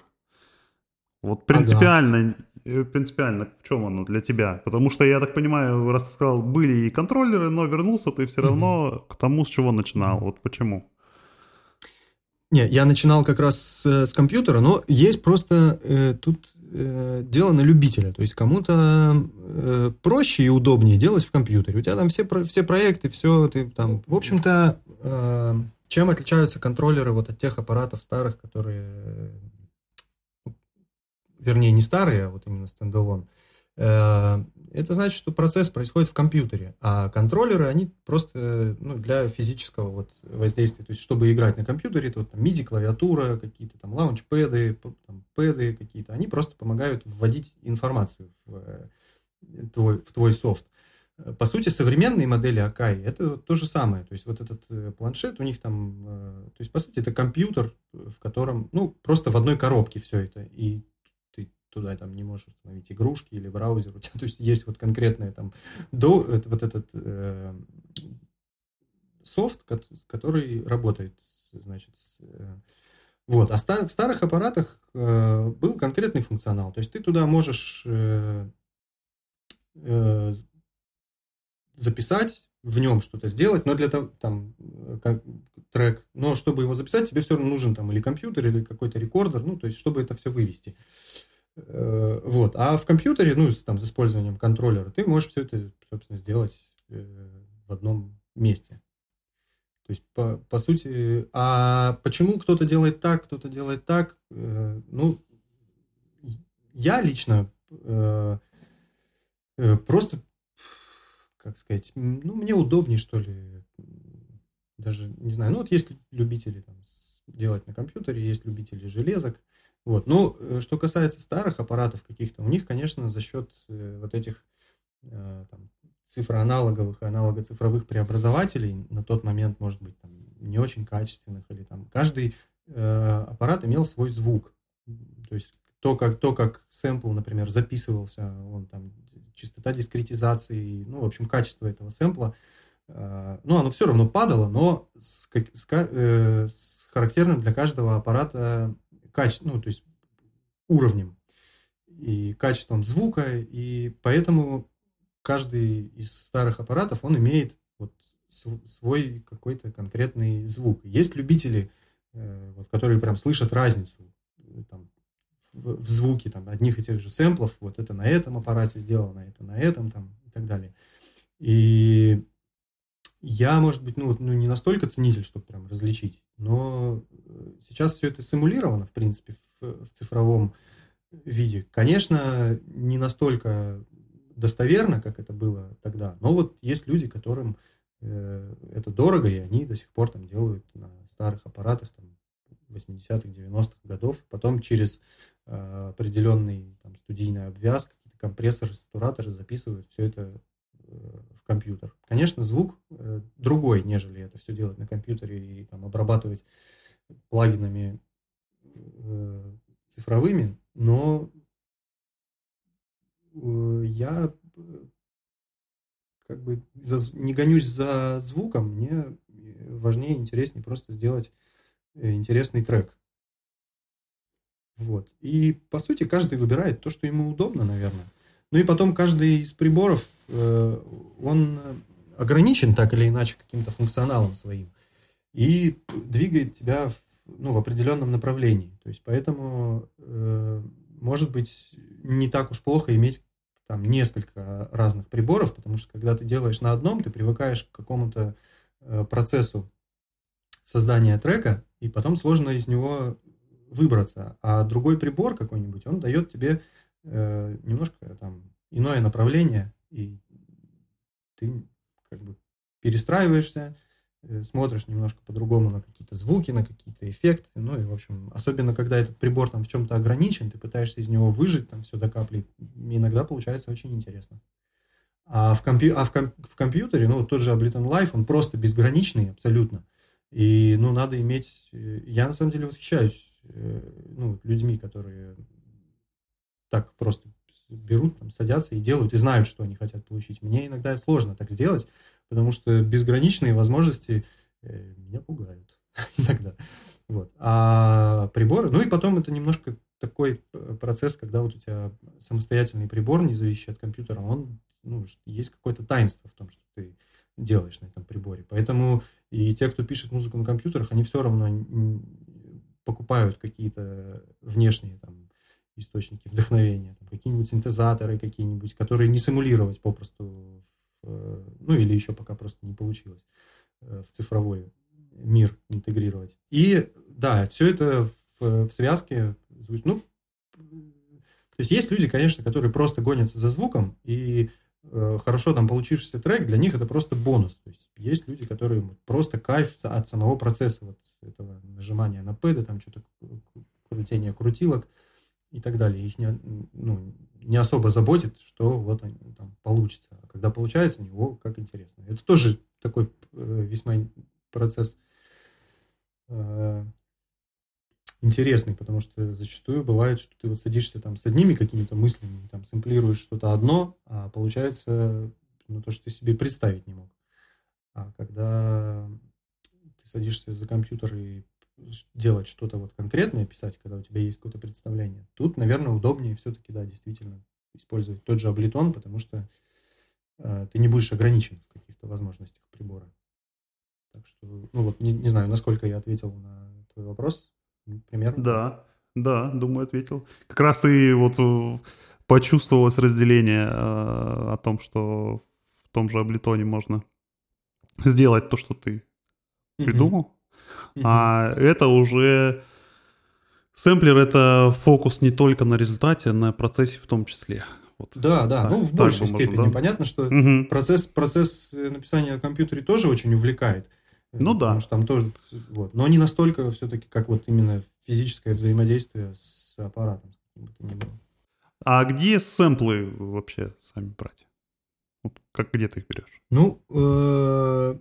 Speaker 1: Вот принципиально, э, принципиально в чем оно для тебя? Потому что я так понимаю, раз ты сказал, были и контроллеры, но вернулся ты все равно к тому, с чего начинал. Вот почему?
Speaker 2: Не, я начинал как раз с, с компьютера, но есть просто э, тут э, дело на любителя. То есть кому-то э, проще и удобнее делать в компьютере. У тебя там все, все проекты, все ты там. В общем-то, э, чем отличаются контроллеры вот от тех аппаратов старых, которые, вернее, не старые, а вот именно стендалон. Э, это значит, что процесс происходит в компьютере, а контроллеры, они просто ну, для физического вот воздействия, то есть чтобы играть на компьютере, то там MIDI, клавиатура, какие-то там лаунчпэды, там, пэды какие-то, они просто помогают вводить информацию в э, твой, в твой софт. По сути, современные модели Akai это то же самое. То есть вот этот э, планшет у них там, то есть по сути это компьютер, в котором, ну, просто в одной коробке все это. И туда там не можешь установить игрушки или браузер. У тебя, то есть есть вот конкретное там до, вот этот э, софт, который работает, значит, с, э, вот. А ста- в старых аппаратах э, был конкретный функционал. То есть ты туда можешь э, э, записать в нем что-то сделать, но для того, там, как, трек, но чтобы его записать, тебе все равно нужен там или компьютер, или какой-то рекордер, ну, то есть, чтобы это все вывести. Э, вот. А в компьютере, ну, там, с использованием контроллера, ты можешь все это, собственно, сделать э, в одном месте. То есть, по, по сути, а почему кто-то делает так, кто-то делает так, э, ну, я лично просто, как сказать, ну, мне удобнее, что ли, даже, не знаю, ну, вот есть любители там, делать на компьютере, есть любители железок, вот. Ну, э, что касается старых аппаратов каких-то, у них, конечно, за счет э, вот этих э, там, цифроаналоговых и аналогоцифровых преобразователей на тот момент, может быть, там, не очень качественных, или там каждый аппарат имел свой звук. То есть то, как, то, как сэмпл, например, записывался, он там, частота дискретизации, ну, в общем, качество этого сэмпла, э, ну, оно все равно падало, но с, как, с, э, с характерным для каждого аппарата каче... ну, то есть уровнем и качеством звука, и поэтому каждый из старых аппаратов, он имеет вот свой какой-то конкретный звук. Есть любители, э, вот, которые прям слышат разницу э, там, в, в звуке там, одних и тех же сэмплов, вот это на этом аппарате сделано, это на этом там, и так далее. И я, может быть, ну, ну, не настолько ценитель, чтобы прям различить, но э, сейчас все это симулировано, в принципе, в, в цифровом виде. Конечно, не настолько достоверно, как это было тогда, но вот есть люди, которым э, это дорого, и они до сих пор там делают на старых аппаратах там, 80-х, 90-х годов. Потом через э, определенный там, студийный обвяз, какие-то компрессоры, сатураторы записывают все это в компьютер. Конечно, звук э, другой, нежели это все делать на компьютере и там, обрабатывать плагинами э, цифровыми, но э, я как бы не гонюсь за звуком, мне важнее, интереснее просто сделать интересный трек. Вот. И, по сути, каждый выбирает то, что ему удобно, наверное. Ну и потом каждый из приборов, э, он ограничен так или иначе каким-то функционалом своим и двигает тебя в, ну, в определенном направлении. То есть поэтому э, может быть не так уж плохо иметь там несколько разных приборов, потому что когда ты делаешь на одном, ты привыкаешь к какому-то э, процессу создания трека, и потом сложно из него выбраться. А другой прибор какой-нибудь, он дает тебе э, немножко там иное направление, и ты как бы перестраиваешься, э, смотришь немножко по-другому на какие-то звуки, на какие-то эффекты. Ну и, в общем, особенно когда этот прибор там в чем-то ограничен, ты пытаешься из него выжить там все до капли, иногда получается очень интересно. А в, компью... а в, ком... в компьютере, ну, тот же Ableton Live, он просто безграничный абсолютно. И, ну, надо иметь... Э, я, на самом деле, восхищаюсь ну, людьми, которые так просто берут, там, садятся и делают, и знают, что они хотят получить. Мне иногда сложно так сделать, потому что безграничные возможности э, меня пугают иногда. Вот. А приборы, ну и потом это немножко такой процесс, когда вот у тебя самостоятельный прибор, не зависящий от компьютера, он ну, есть какое-то таинство в том, что ты делаешь на этом приборе. Поэтому и те, кто пишет музыку на компьютерах, они все равно покупают какие-то внешние там, источники вдохновения, там, какие-нибудь синтезаторы какие-нибудь, которые не симулировать попросту, в, ну или еще пока просто не получилось э, в цифровой мир интегрировать. И да, все это в, в связке звучит, ну, то есть есть люди, конечно, которые просто гонятся за звуком, и Э, хорошо там получившийся трек, для них это просто бонус. То есть есть люди, которые просто кайф от самого процесса вот этого нажимания на пэды, там что-то крутение крутилок и так далее. Их не, ну, не особо заботит, что вот они, там получится. А когда получается, него как интересно. Это тоже такой э, весьма процесс э, интересный, потому что зачастую бывает, что ты вот садишься там с одними какими-то мыслями, там сэмплируешь что-то одно, а получается ну, то, что ты себе представить не мог. А когда ты садишься за компьютер и делать что-то вот конкретное, писать, когда у тебя есть какое-то представление, тут, наверное, удобнее все-таки, да, действительно использовать тот же облитон, потому что э, ты не будешь ограничен в каких-то возможностях прибора. Так что, ну вот, не, не знаю, насколько я ответил на твой вопрос примерно.
Speaker 1: Да, да, думаю, ответил. Как раз и вот э, почувствовалось разделение э, о том, что в том же облитоне можно сделать то, что ты придумал. Uh-huh. А это уже сэмплер это фокус не только на результате, на процессе в том числе.
Speaker 2: Вот. Да, да, так, ну в большей степени. Можно, да? Понятно, что угу. процесс, процесс написания на компьютере тоже очень увлекает.
Speaker 1: Ну да.
Speaker 2: Потому что там тоже, вот. Но не настолько все-таки, как вот именно физическое взаимодействие с аппаратом.
Speaker 1: А где сэмплы вообще сами брать? Вот как где ты их берешь?
Speaker 2: Ну, э,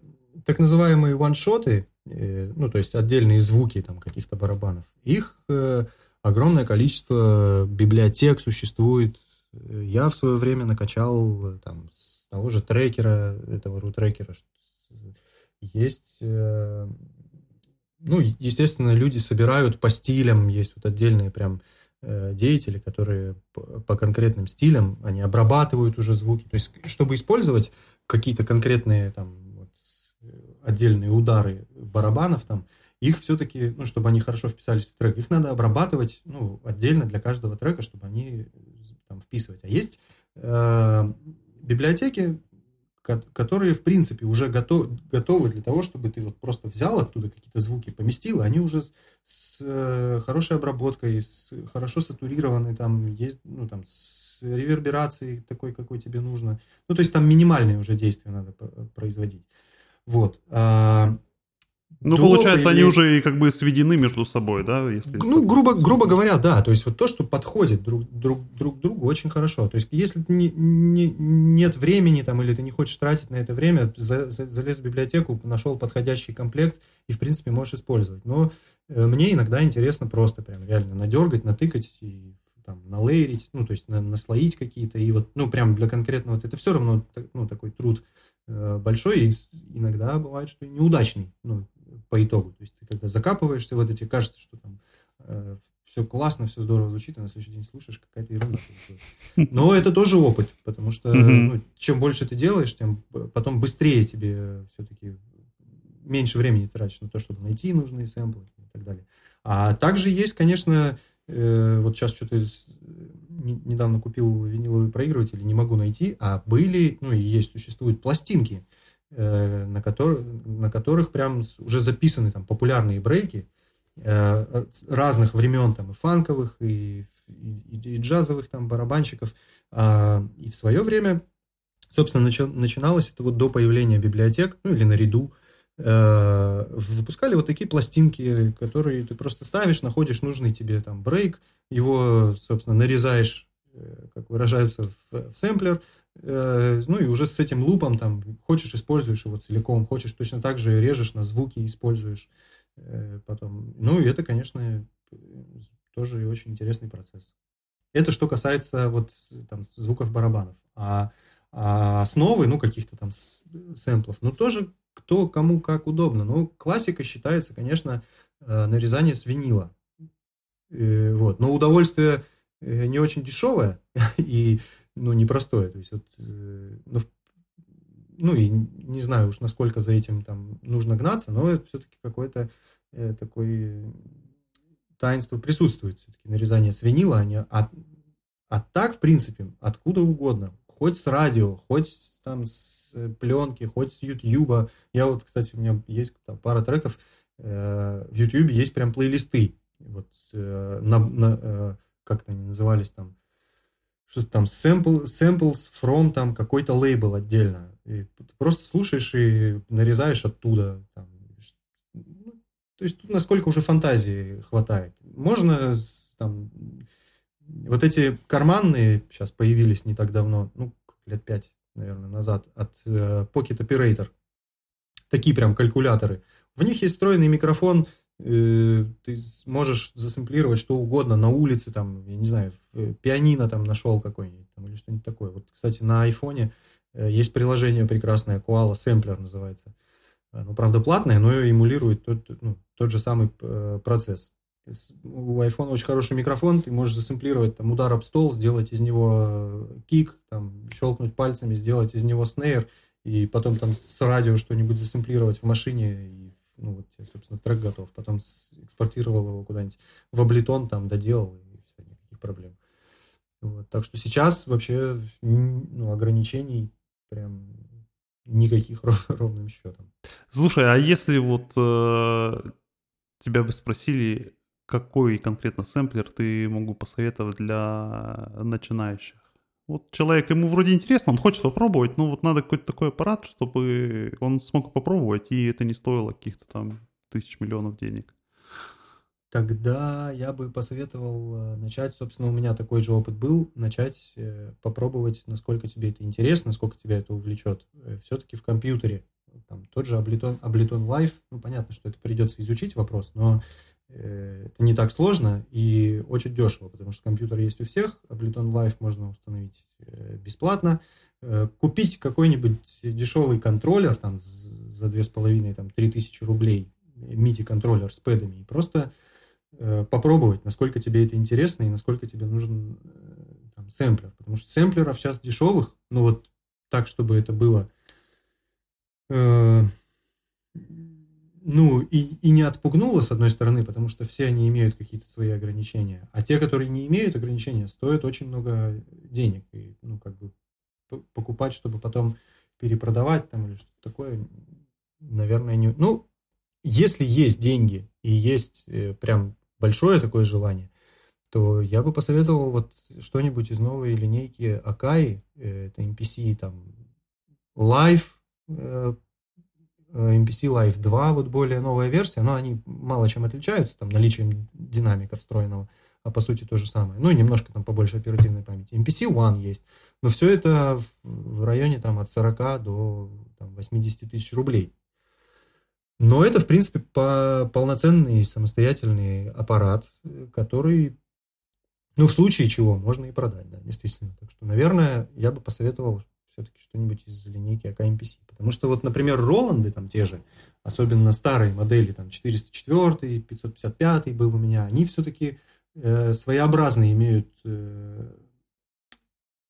Speaker 2: так называемые ваншоты, э, ну, то есть отдельные звуки там каких-то барабанов, их э, огромное количество библиотек существует. Я в свое время накачал там с того же трекера, этого рутрекера, есть, э, ну, естественно, люди собирают по стилям, есть вот отдельные прям э, деятели, которые по конкретным стилям, они обрабатывают уже звуки. То есть, чтобы использовать какие-то конкретные там отдельные удары барабанов там, их все-таки, ну, чтобы они хорошо вписались в трек, их надо обрабатывать, ну, отдельно для каждого трека, чтобы они там вписывать. А есть э, библиотеки, которые, в принципе, уже готов, готовы для того, чтобы ты вот просто взял оттуда какие-то звуки, поместил, они уже с, с э, хорошей обработкой, с хорошо сатурированы, там есть, ну, там, с реверберацией такой, какой тебе нужно. Ну, то есть там минимальные уже действия надо производить. Вот. А,
Speaker 1: ну, до получается, они уже как бы сведены между собой, да? Если
Speaker 2: ну, грубо, грубо говоря, да. То есть вот то, что подходит друг, друг, друг другу, очень хорошо. То есть если не, не, нет времени там, или ты не хочешь тратить на это время, за, за, залез в библиотеку, нашел подходящий комплект и, в принципе, можешь использовать. Но э, мне иногда интересно просто прям реально надергать, натыкать и там налейрить, ну, то есть на, наслоить какие-то, и вот, ну, прям для конкретного, это все равно, ну, такой труд большой, и иногда бывает, что неудачный, ну, по итогу. То есть ты когда закапываешься в это, тебе кажется, что там э, все классно, все здорово звучит, а на следующий день слушаешь, какая-то ерунда. Но это тоже опыт, потому что ну, чем больше ты делаешь, тем потом быстрее тебе все-таки меньше времени тратишь на то, чтобы найти нужные сэмплы и так далее. А также есть, конечно, э, вот сейчас что-то недавно купил виниловый проигрыватель, не могу найти, а были, ну и есть, существуют пластинки, Э, на, который, на которых прям уже записаны там популярные брейки э, разных времен, там и фанковых, и, и, и джазовых там барабанщиков. А, и в свое время, собственно, начи, начиналось это вот до появления библиотек, ну или наряду э, выпускали вот такие пластинки, которые ты просто ставишь, находишь нужный тебе там брейк, его, собственно, нарезаешь, э, как выражаются, в, в сэмплер, э, ну и уже с этим лупом там хочешь используешь его целиком, хочешь точно так же режешь на звуки, используешь э, потом. Ну и это, конечно, тоже очень интересный процесс. Это что касается вот там звуков барабанов. А, а основы, ну, каких-то там сэмплов, ну, тоже кто кому как удобно. Ну, классика считается, конечно, нарезание с винила. Э, вот. Но удовольствие э, не очень дешевое и ну, непростое. То есть, вот, ну, ну, и не знаю уж, насколько за этим там нужно гнаться, но это все-таки какое-то э, такое таинство присутствует. Все-таки нарезание с винила, а, не, а, а так, в принципе, откуда угодно. Хоть с радио, хоть там с пленки, хоть с Ютьюба. Я вот, кстати, у меня есть там пара треков, э, в Ютьюбе есть прям плейлисты. Вот, э, на, на, э, как они назывались там, что-то там sample, samples from там какой-то лейбл отдельно. И просто слушаешь и нарезаешь оттуда. Там, ну, то есть тут насколько уже фантазии хватает. Можно там вот эти карманные сейчас появились не так давно, ну, лет пять, наверное, назад, от э, Pocket Operator. Такие прям калькуляторы. В них есть встроенный микрофон, ты можешь засэмплировать что угодно на улице, там, я не знаю, э, пианино там нашел какой-нибудь, или что-нибудь такое. Вот, кстати, на айфоне э, есть приложение прекрасное, Koala Sampler называется. Ну, правда, платное, но эмулирует тот, ну, тот же самый э, процесс. У iPhone очень хороший микрофон, ты можешь засэмплировать там удар об стол, сделать из него кик, там, щелкнуть пальцами, сделать из него снейр, и потом там с радио что-нибудь засэмплировать в машине, и ну, вот тебе, собственно, трек готов. Потом экспортировал его куда-нибудь в Ableton, там, доделал, и все, никаких проблем. Вот. Так что сейчас вообще ну, ограничений прям никаких ровным счетом.
Speaker 1: Слушай, а если вот э, тебя бы спросили, какой конкретно сэмплер ты могу посоветовать для начинающих? Вот человек, ему вроде интересно, он хочет попробовать, но вот надо какой-то такой аппарат, чтобы он смог попробовать, и это не стоило каких-то там тысяч миллионов денег.
Speaker 2: Тогда я бы посоветовал э, начать, собственно, у меня такой же опыт был, начать э, попробовать, насколько тебе это интересно, насколько тебя это увлечет. Э, Все-таки в компьютере. Там тот же Ableton, Ableton Live, ну, понятно, что это придется изучить вопрос, но это не так сложно и очень дешево, потому что компьютер есть у всех, Ableton Live можно установить бесплатно. Купить какой-нибудь дешевый контроллер там за 2,5-3 тысячи рублей, MIDI-контроллер с пэдами, и просто Э, попробовать, насколько тебе это интересно и насколько тебе нужен э, там, сэмплер. Потому что сэмплеров сейчас дешевых, ну вот так, чтобы это было, э, ну и, и не отпугнуло, с одной стороны, потому что все они имеют какие-то свои ограничения. А те, которые не имеют ограничения, стоят очень много денег. И, ну, как бы покупать, чтобы потом перепродавать там или что-то такое, наверное, не... Ну, если есть деньги и есть э, прям большое такое желание, то я бы посоветовал вот что-нибудь из новой линейки Akai, э, это MPC там Live, э, э, MPC Live 2, вот более новая версия, но они мало чем отличаются, там наличием динамика встроенного, а по сути то же самое. Ну и немножко там побольше оперативной памяти. MPC One есть, но все это в районе там от 40 до там, 80 тысяч рублей. Но это, в принципе, по полноценный самостоятельный аппарат, который, ну, в случае чего, можно и продать, да, действительно. Так что, наверное, я бы посоветовал все-таки что-нибудь из линейки AKMPC. Потому что вот, например, Роланды там те же, особенно старые модели, там 404, 555 был у меня, они все-таки э, своеобразные имеют э,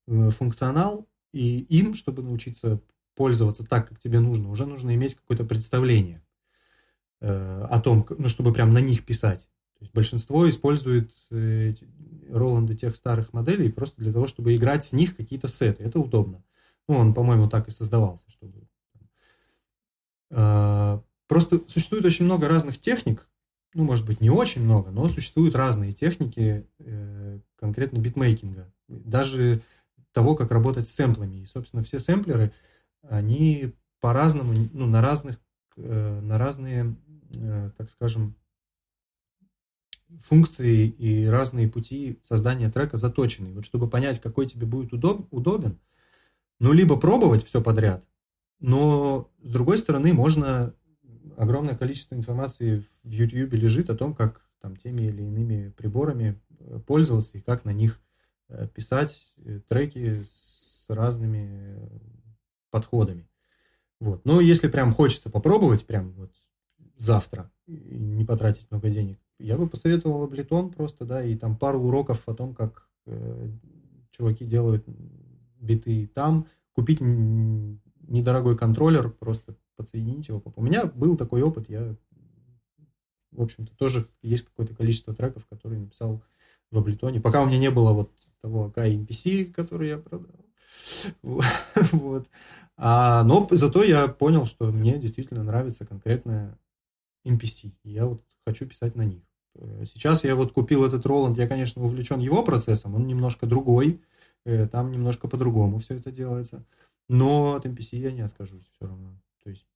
Speaker 2: э, функционал, и им, чтобы научиться пользоваться так, как тебе нужно, уже нужно иметь какое-то представление Э, о том, ну, чтобы прям на них писать. То есть большинство использует э, Роланды тех старых моделей просто для того, чтобы играть с них какие-то сеты. Это удобно. Ну, он, по-моему, так и создавался, чтобы... Э, просто существует очень много разных техник, ну, может быть, не очень много, но существуют разные техники конкретно битмейкинга. Даже того, как работать с сэмплами. И, собственно, все сэмплеры, они по-разному, ну, на разных э, на разные, э, так скажем, функции и разные пути создания трека заточены. Вот чтобы понять, какой тебе будет удоб, удобен, ну, либо пробовать все подряд, но, с другой стороны, можно огромное количество информации в YouTube лежит о том, как там теми или иными приборами э, пользоваться и как на них э, писать э, треки с разными подходами. Вот. Но если прям хочется попробовать, прям вот завтра, и не потратить много денег, я бы посоветовал Ableton просто, да, и там пару уроков о том, как э, чуваки делают биты там, купить недорогой контроллер, просто подсоединить его. У меня был такой опыт, я, в общем-то, тоже есть какое-то количество треков, которые написал в Ableton. Пока у меня не было вот того АК MPC, который я продал. Вот. А, но зато я понял, что мне действительно нравится конкретная MPC. Я вот хочу писать на них. Сейчас я вот купил этот Роланд, я, конечно, увлечен его процессом, он немножко другой, э, там немножко по-другому все это делается. Но от MPC я не откажусь все равно. То есть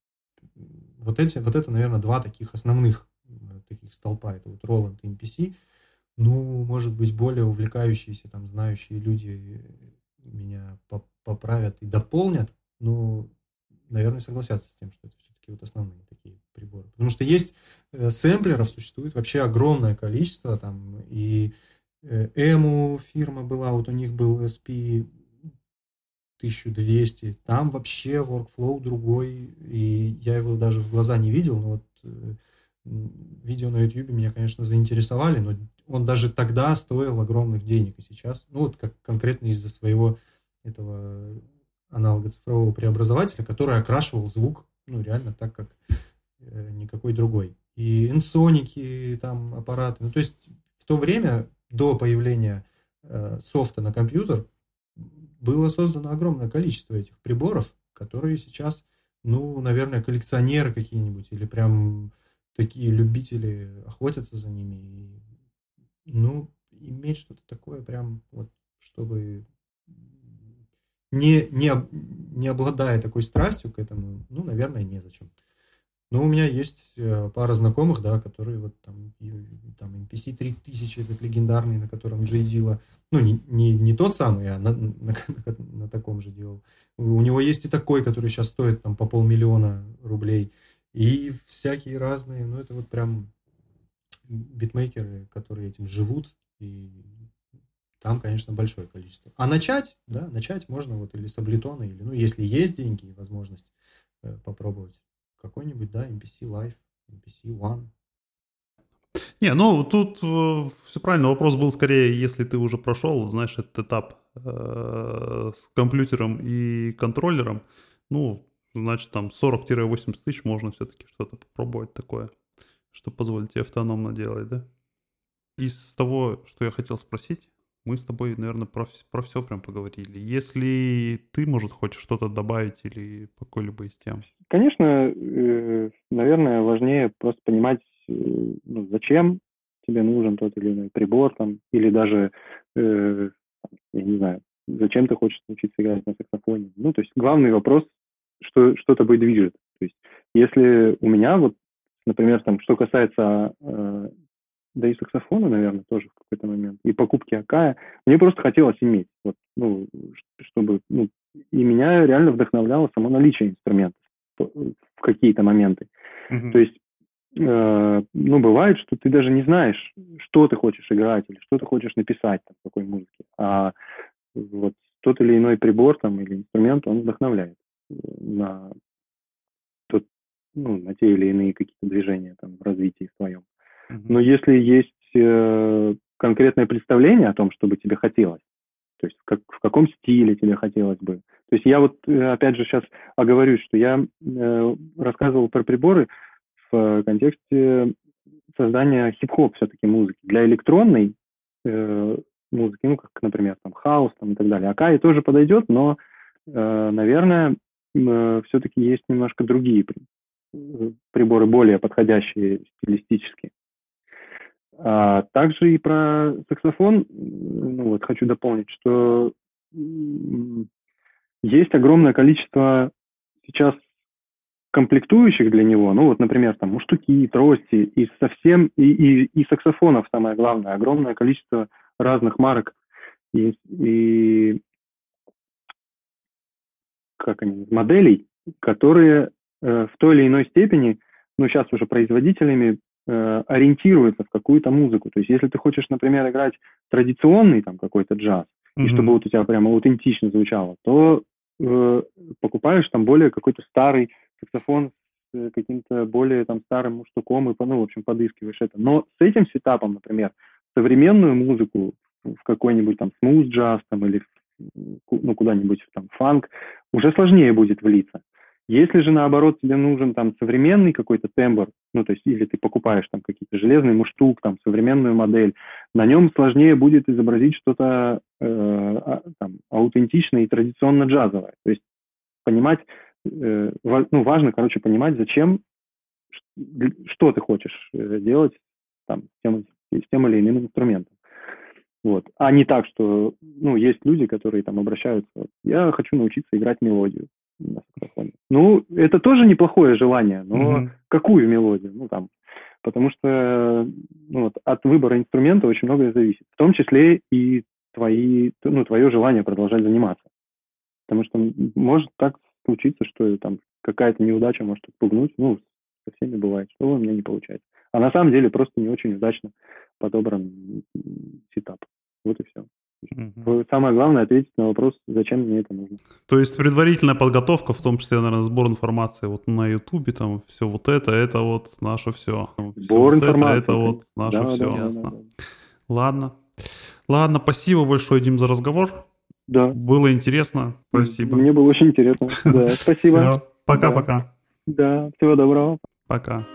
Speaker 2: вот, эти, вот это, наверное, два таких основных э, таких столпа. Это вот Roland и MPC. Ну, может быть, более увлекающиеся, там, знающие люди меня поправят и дополнят. Но, наверное, согласятся с тем, что это все-таки вот основные такие приборы. Потому что есть э, сэмплеров, существует вообще огромное количество. Там, и э, Эму фирма была, вот у них был SP 1200, там вообще workflow другой, и я его даже в глаза не видел, но вот э, видео на YouTube меня, конечно, заинтересовали, но он даже тогда стоил огромных денег, и сейчас, ну вот как конкретно из-за своего этого аналога цифрового преобразователя, который окрашивал звук, ну реально так, как э, никакой другой. И инсоники, там аппараты, ну то есть в то время, до появления э, софта на компьютер, было создано огромное количество этих приборов, которые сейчас, ну, наверное, коллекционеры какие-нибудь или прям такие любители охотятся за ними. И, ну, иметь что-то такое прям вот, чтобы не, не, не обладая такой страстью к этому, ну, наверное, незачем. Но у меня есть э, пара знакомых, да, которые вот там, там MPC 3000, этот легендарный, на котором Джей Дила, ну, не, не, не тот самый, а на, на, на, на таком же делал. У него есть и такой, который сейчас стоит там по полмиллиона рублей. И всякие разные, ну, это вот прям битмейкеры, которые этим живут, и там, конечно, большое количество. А начать, да, начать можно вот или с облитона, или, ну, если есть деньги и возможность э, попробовать какой-нибудь, да, MPC Live, MPC One.
Speaker 1: Не, ну тут э, все правильно. Вопрос был скорее, если ты уже прошел, знаешь, этот этап э, с компьютером и контроллером, ну, значит, там 40-80 тысяч можно все-таки что-то попробовать такое, что позволит тебе автономно делать, да? Из того, что я хотел спросить, мы с тобой, наверное, про, про все прям поговорили. Если ты, может, хочешь что-то добавить или по какой-либо из тем.
Speaker 3: Конечно, э, наверное, важнее просто понимать, э, ну, зачем тебе нужен тот или иной прибор, там, или даже, э, я не знаю, зачем ты хочешь научиться играть на саксофоне. Ну, то есть главный вопрос, что, что тобой движет. То есть если у меня вот, например, там, что касается да и саксофона, наверное, тоже в какой-то момент, и покупки Акая, мне просто хотелось иметь, вот, ну, чтобы, ну, и меня реально вдохновляло само наличие инструментов в какие-то моменты. Mm-hmm. То есть, э, ну, бывает, что ты даже не знаешь, что ты хочешь играть или что ты хочешь написать там, в какой музыке, а вот тот или иной прибор там или инструмент, он вдохновляет э, на тот, ну, на те или иные какие-то движения там в развитии своем. Но если есть э, конкретное представление о том, что бы тебе хотелось, то есть как, в каком стиле тебе хотелось бы. То есть я вот, э, опять же, сейчас оговорюсь, что я э, рассказывал про приборы в контексте создания хип-хоп все-таки музыки. Для электронной э, музыки, ну, как, например, там, хаос там, и так далее. Акаи тоже подойдет, но, э, наверное, э, все-таки есть немножко другие э, приборы, более подходящие стилистически. А также и про саксофон, ну вот хочу дополнить, что есть огромное количество сейчас
Speaker 2: комплектующих для него, ну вот, например, там муштуки, трости и совсем и, и, и саксофонов самое главное, огромное количество разных марок и, и как они, моделей, которые э, в той или иной степени, ну сейчас уже производителями э, ориентируются в какую-то музыку. То есть если ты хочешь, например, играть традиционный там какой-то джаз, mm-hmm. и чтобы вот у тебя прямо аутентично звучало, то э, покупаешь там более какой-то старый саксофон с э, каким-то более там старым муштуком и, ну, в общем, подыскиваешь это. Но с этим сетапом, например, современную музыку в какой-нибудь там смуз джаз там или ну, куда-нибудь там фанк, уже сложнее будет влиться. Если же, наоборот, тебе нужен там современный какой-то тембр, ну, то есть, или ты покупаешь там какие-то железный муштук, там, современную модель, на нем сложнее будет изобразить что-то э, а, там, аутентичное и традиционно джазовое. То есть, понимать, э, ну, важно, короче, понимать, зачем, что ты хочешь э, делать там, с тем, с тем или иным инструментом. Вот. А не так, что, ну, есть люди, которые там обращаются, я хочу научиться играть мелодию. Ну, это тоже неплохое желание, но mm-hmm. какую мелодию? Ну, там, потому что ну, вот, от выбора инструмента очень многое зависит, в том числе и твои, ну, твое желание продолжать заниматься. Потому что может так случиться, что там какая-то неудача может отпугнуть, ну, со всеми бывает, что у меня не получается. А на самом деле просто не очень удачно подобран сетап. Вот и все. Угу. Самое главное ответить на вопрос, зачем мне это нужно.
Speaker 1: То есть предварительная подготовка, в том числе, наверное, сбор информации вот на Ютубе, там все вот это, это вот наше все.
Speaker 2: Сбор
Speaker 1: все
Speaker 2: информации.
Speaker 1: это, это вот наше
Speaker 2: да,
Speaker 1: все.
Speaker 2: Да,
Speaker 1: Ясно.
Speaker 2: Да, да.
Speaker 1: Ладно. Ладно, спасибо большое, Дим, за разговор.
Speaker 2: Да.
Speaker 1: Было интересно. Спасибо.
Speaker 2: Мне было очень интересно. Да, спасибо.
Speaker 1: Пока-пока.
Speaker 2: Да, всего доброго.
Speaker 1: Пока.